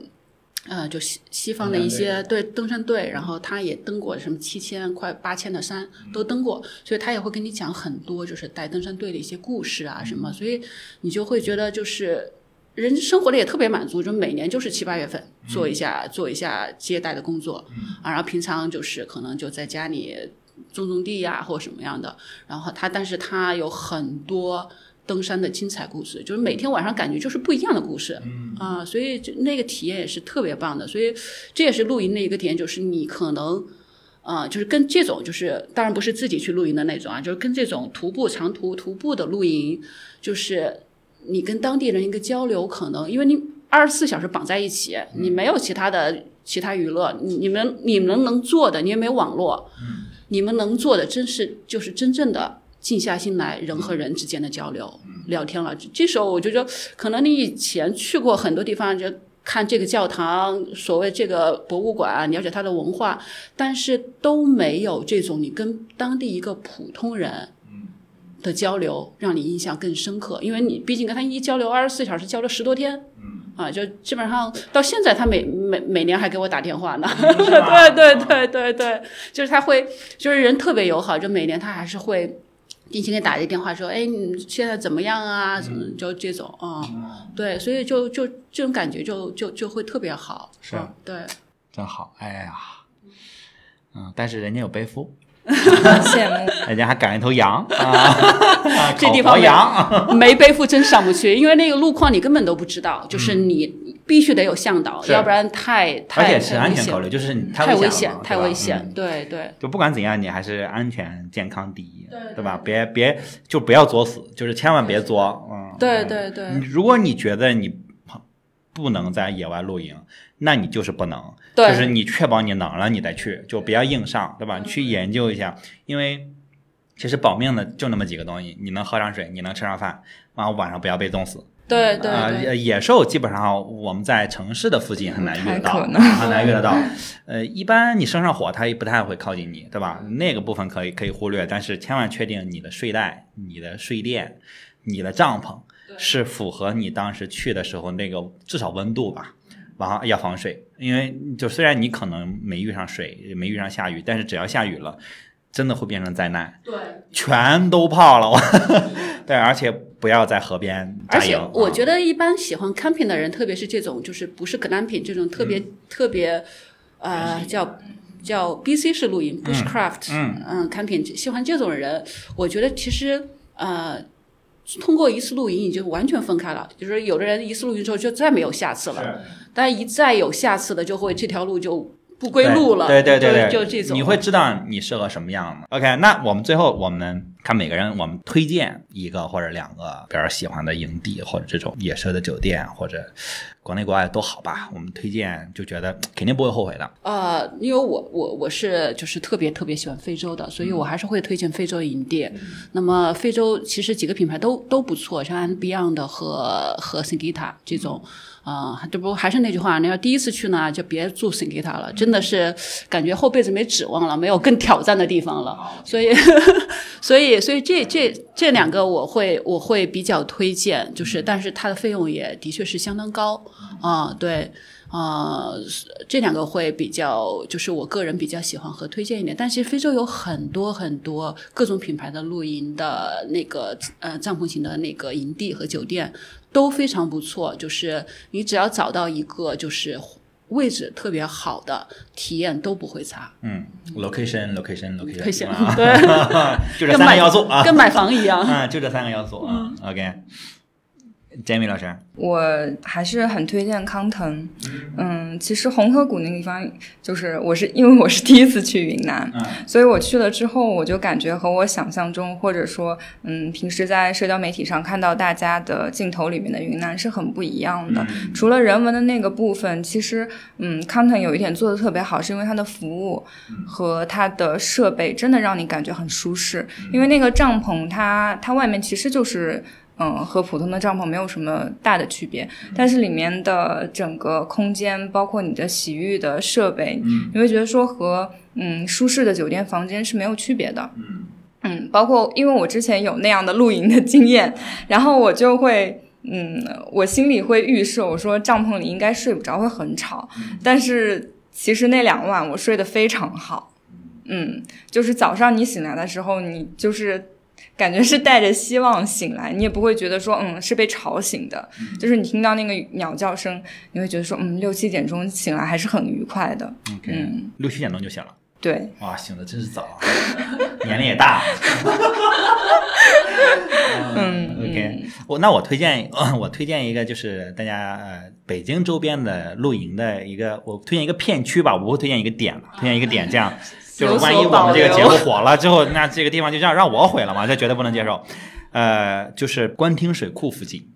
呃，就西西方的一些对登山队，然后他也登过什么七千快八千的山都登过，所以他也会跟你讲很多就是带登山队的一些故事啊什么，所以你就会觉得就是人生活的也特别满足，就每年就是七八月份做一下做一下接待的工作，啊，然后平常就是可能就在家里种种地呀或什么样的，然后他但是他有很多。登山的精彩故事，就是每天晚上感觉就是不一样的故事，啊，所以就那个体验也是特别棒的。所以这也是露营的一个点，就是你可能啊，就是跟这种就是当然不是自己去露营的那种啊，就是跟这种徒步长途徒步的露营，就是你跟当地人一个交流，可能因为你二十四小时绑在一起，你没有其他的其他娱乐，你你们你们能做的，你也没有网络，你们能做的真是就是真正的。静下心来，人和人之间的交流、聊天了。这时候我就觉得，可能你以前去过很多地方，就看这个教堂，所谓这个博物馆，了解它的文化，但是都没有这种你跟当地一个普通人的交流，让你印象更深刻。因为你毕竟跟他一交流二十四小时，交流十多天，啊，就基本上到现在，他每每每年还给我打电话呢。对对对对对，就是他会，就是人特别友好，就每年他还是会。定期给打一个电话说：“哎，你现在怎么样啊？怎么就这种啊？对，所以就就这种感觉就就就会特别好。是，对，真好。哎呀，嗯，但是人家有背负，羡慕，人家还赶一头羊 啊，这地方羊 没背负真上不去，因为那个路况你根本都不知道，就是你。”必须得有向导，要不然太太而且是安全考虑，就是太危险，太危险，对对。就不管怎样，你还是安全健康第一，对吧？别别就不要作死，就是千万别作，嗯。对对对。如果你觉得你不能在野外露营，那你就是不能，就是你确保你能了，你再去，就不要硬上，对吧？去研究一下，因为其实保命的就那么几个东西，你能喝上水，你能吃上饭，然后晚上不要被冻死。对对啊，野兽基本上我们在城市的附近很难遇得到，很难遇得到。呃，一般你生上火，它也不太会靠近你，对吧？那个部分可以可以忽略，但是千万确定你的睡袋、你的睡垫、你的帐篷是符合你当时去的时候那个至少温度吧。然后要防水，因为就虽然你可能没遇上水，没遇上下雨，但是只要下雨了。真的会变成灾难，对，全都泡了，对，而且不要在河边而且我觉得一般喜欢 camping 的人，特别是这种就是不是 glamping 这种特别特别，呃，叫叫 BC 式露营 bushcraft，嗯。嗯，camping 喜欢这种人，我觉得其实呃，通过一次露营已经完全分开了，就是有的人一次露营之后就再没有下次了，但一再有下次的，就会这条路就。不归路了，对对对对，就这种，你会知道你适合什么样的。OK，那我们最后我们看每个人，我们推荐一个或者两个比较喜欢的营地，或者这种野奢的酒店，或者国内国外都好吧。我们推荐就觉得肯定不会后悔的。呃，因为我我我是就是特别特别喜欢非洲的，所以我还是会推荐非洲营地。那么非洲其实几个品牌都都不错，像 Beyond 和和 Singita 这种。啊，这不还是那句话，你要第一次去呢，就别住 Singita 了，真的是感觉后辈子没指望了，没有更挑战的地方了。所以，所以，所以这这这两个我会我会比较推荐，就是但是它的费用也的确是相当高啊，对。呃，这两个会比较，就是我个人比较喜欢和推荐一点。但其实非洲有很多很多各种品牌的露营的那个呃帐篷型的那个营地和酒店都非常不错。就是你只要找到一个就是位置特别好的，体验都不会差。嗯，location，location，location，对，就这三个要素啊，跟买房一样 啊，就这三个要素啊。OK。Jamie 老师，我还是很推荐康腾。嗯，其实红河谷那个地方，就是我是因为我是第一次去云南，嗯所以我去了之后，我就感觉和我想象中，或者说，嗯，平时在社交媒体上看到大家的镜头里面的云南是很不一样的。除了人文的那个部分，其实，嗯，康腾有一点做的特别好，是因为它的服务和它的设备真的让你感觉很舒适。因为那个帐篷它，它外面其实就是。嗯，和普通的帐篷没有什么大的区别，但是里面的整个空间，包括你的洗浴的设备，你会觉得说和嗯舒适的酒店房间是没有区别的。嗯，包括因为我之前有那样的露营的经验，然后我就会。嗯，我心里会预设，我说帐篷里应该睡不着，会很吵。但是其实那两晚我睡得非常好。嗯，就是早上你醒来的时候，你就是感觉是带着希望醒来，你也不会觉得说嗯是被吵醒的。就是你听到那个鸟叫声，你会觉得说嗯六七点钟醒来还是很愉快的。OK，嗯，六七点钟就醒了，对，哇，醒的真是早，年龄也大。嗯 OK，我那我推荐，我推荐一个就是大家呃北京周边的露营的一个，我推荐一个片区吧，我不会推荐一个点了，推荐一个点，这样就是万一我们这个节目火了之后，那这个地方就这样让我毁了嘛，这绝对不能接受。呃，就是官厅水库附近，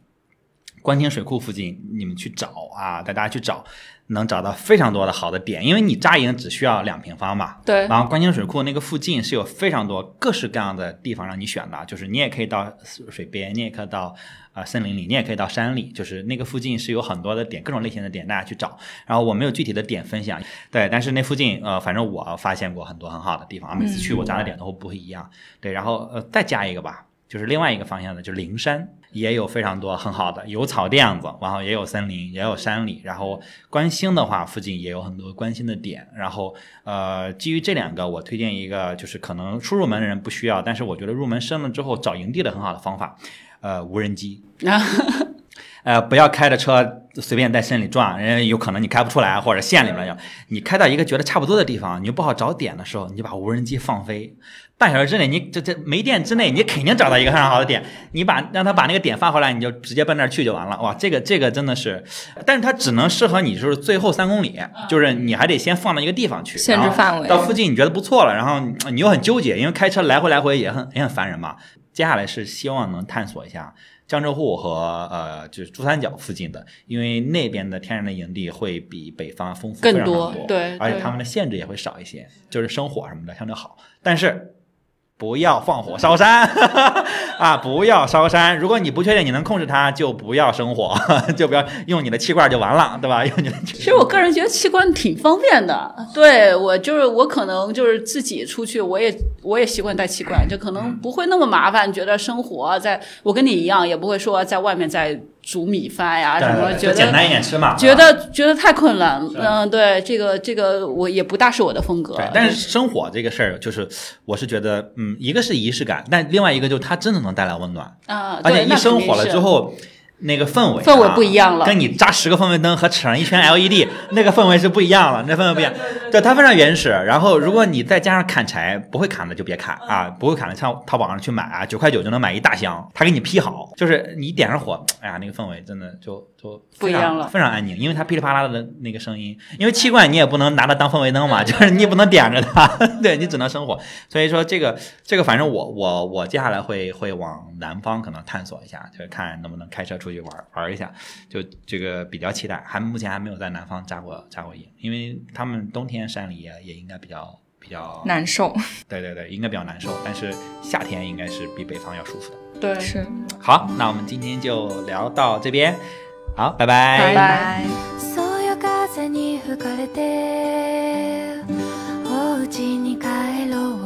官厅水库附近你们去找啊，带大家去找。能找到非常多的好的点，因为你扎营只需要两平方嘛，对然后观景水库那个附近是有非常多各式各样的地方让你选的，就是你也可以到水边，你也可以到呃森林里，你也可以到山里，就是那个附近是有很多的点，各种类型的点，大家去找。然后我没有具体的点分享，对，但是那附近呃，反正我发现过很多很好的地方，每次去我扎的点都会不会一样。对，然后呃再加一个吧，就是另外一个方向的，就是灵山。也有非常多很好的，有草甸子，然后也有森林，也有山里。然后关心的话，附近也有很多关心的点。然后呃，基于这两个，我推荐一个，就是可能初入门的人不需要，但是我觉得入门深了之后找营地的很好的方法，呃，无人机。呃，不要开着车随便在山里转，人家有可能你开不出来，或者县里面有。你开到一个觉得差不多的地方，你又不好找点的时候，你就把无人机放飞，半小时之内，你这这没电之内，你肯定找到一个非常好的点。你把让他把那个点发回来，你就直接奔那儿去就完了。哇，这个这个真的是，但是它只能适合你，就是最后三公里，就是你还得先放到一个地方去，限制范围到附近你觉得不错了，然后你又很纠结，因为开车来回来回也很也很烦人嘛。接下来是希望能探索一下。江浙沪和呃，就是珠三角附近的，因为那边的天然的营地会比北方丰富非常多，对而且他们的限制也会少一些，就是生火什么的相对好。但是不要放火烧山 啊！不要烧山。如果你不确定你能控制它，就不要生火，就不要用你的气罐就完了，对吧？用你的气其实我个人觉得气罐挺方便的，对我就是我可能就是自己出去，我也我也习惯带气罐，就可能不会那么麻烦。觉得生活在我跟你一样，也不会说在外面再煮米饭呀什么，觉就简单得一点吃嘛。觉得觉得太困难。嗯，对，这个这个我也不大是我的风格。对，但是生火这个事儿，就是我是觉得，嗯，一个是仪式感，但另外一个就是它真的能带来温暖，啊，而且一生火了之后。那个氛围、啊，氛围不一样了跟你扎十个氛围灯和扯上一圈 LED，那个氛围是不一样了，那氛围不一样。对，它非常原始。然后，如果你再加上砍柴，不会砍的就别砍啊，不会砍的上淘宝上去买啊，九块九就能买一大箱，他给你劈好，就是你点上火，哎呀，那个氛围真的就就非常不一样了非常安静，因为它噼里啪啦的那个声音，因为气罐你也不能拿它当氛围灯嘛，就是你也不能点着它，对你只能生火。所以说这个这个，反正我我我接下来会会往南方可能探索一下，就是看能不能开车出去玩玩一下，就这个比较期待。还目前还没有在南方扎过扎过营，因为他们冬天山里也也应该比较比较，难受。对对对，应该比较难受，但是夏天应该是比北方要舒服的。对，是，好，那我们今天就聊到这边，好，拜拜拜拜。そよ風に吹かれてお家に帰ろう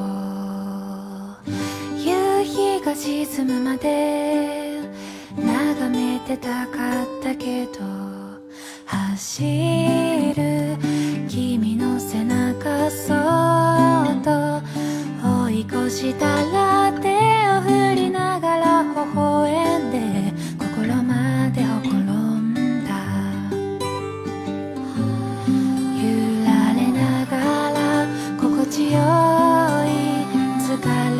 夕日が沈むまで眺めてたかったけど走る君の背中そっと追い越したら手を振りながら微笑んで 」有一次看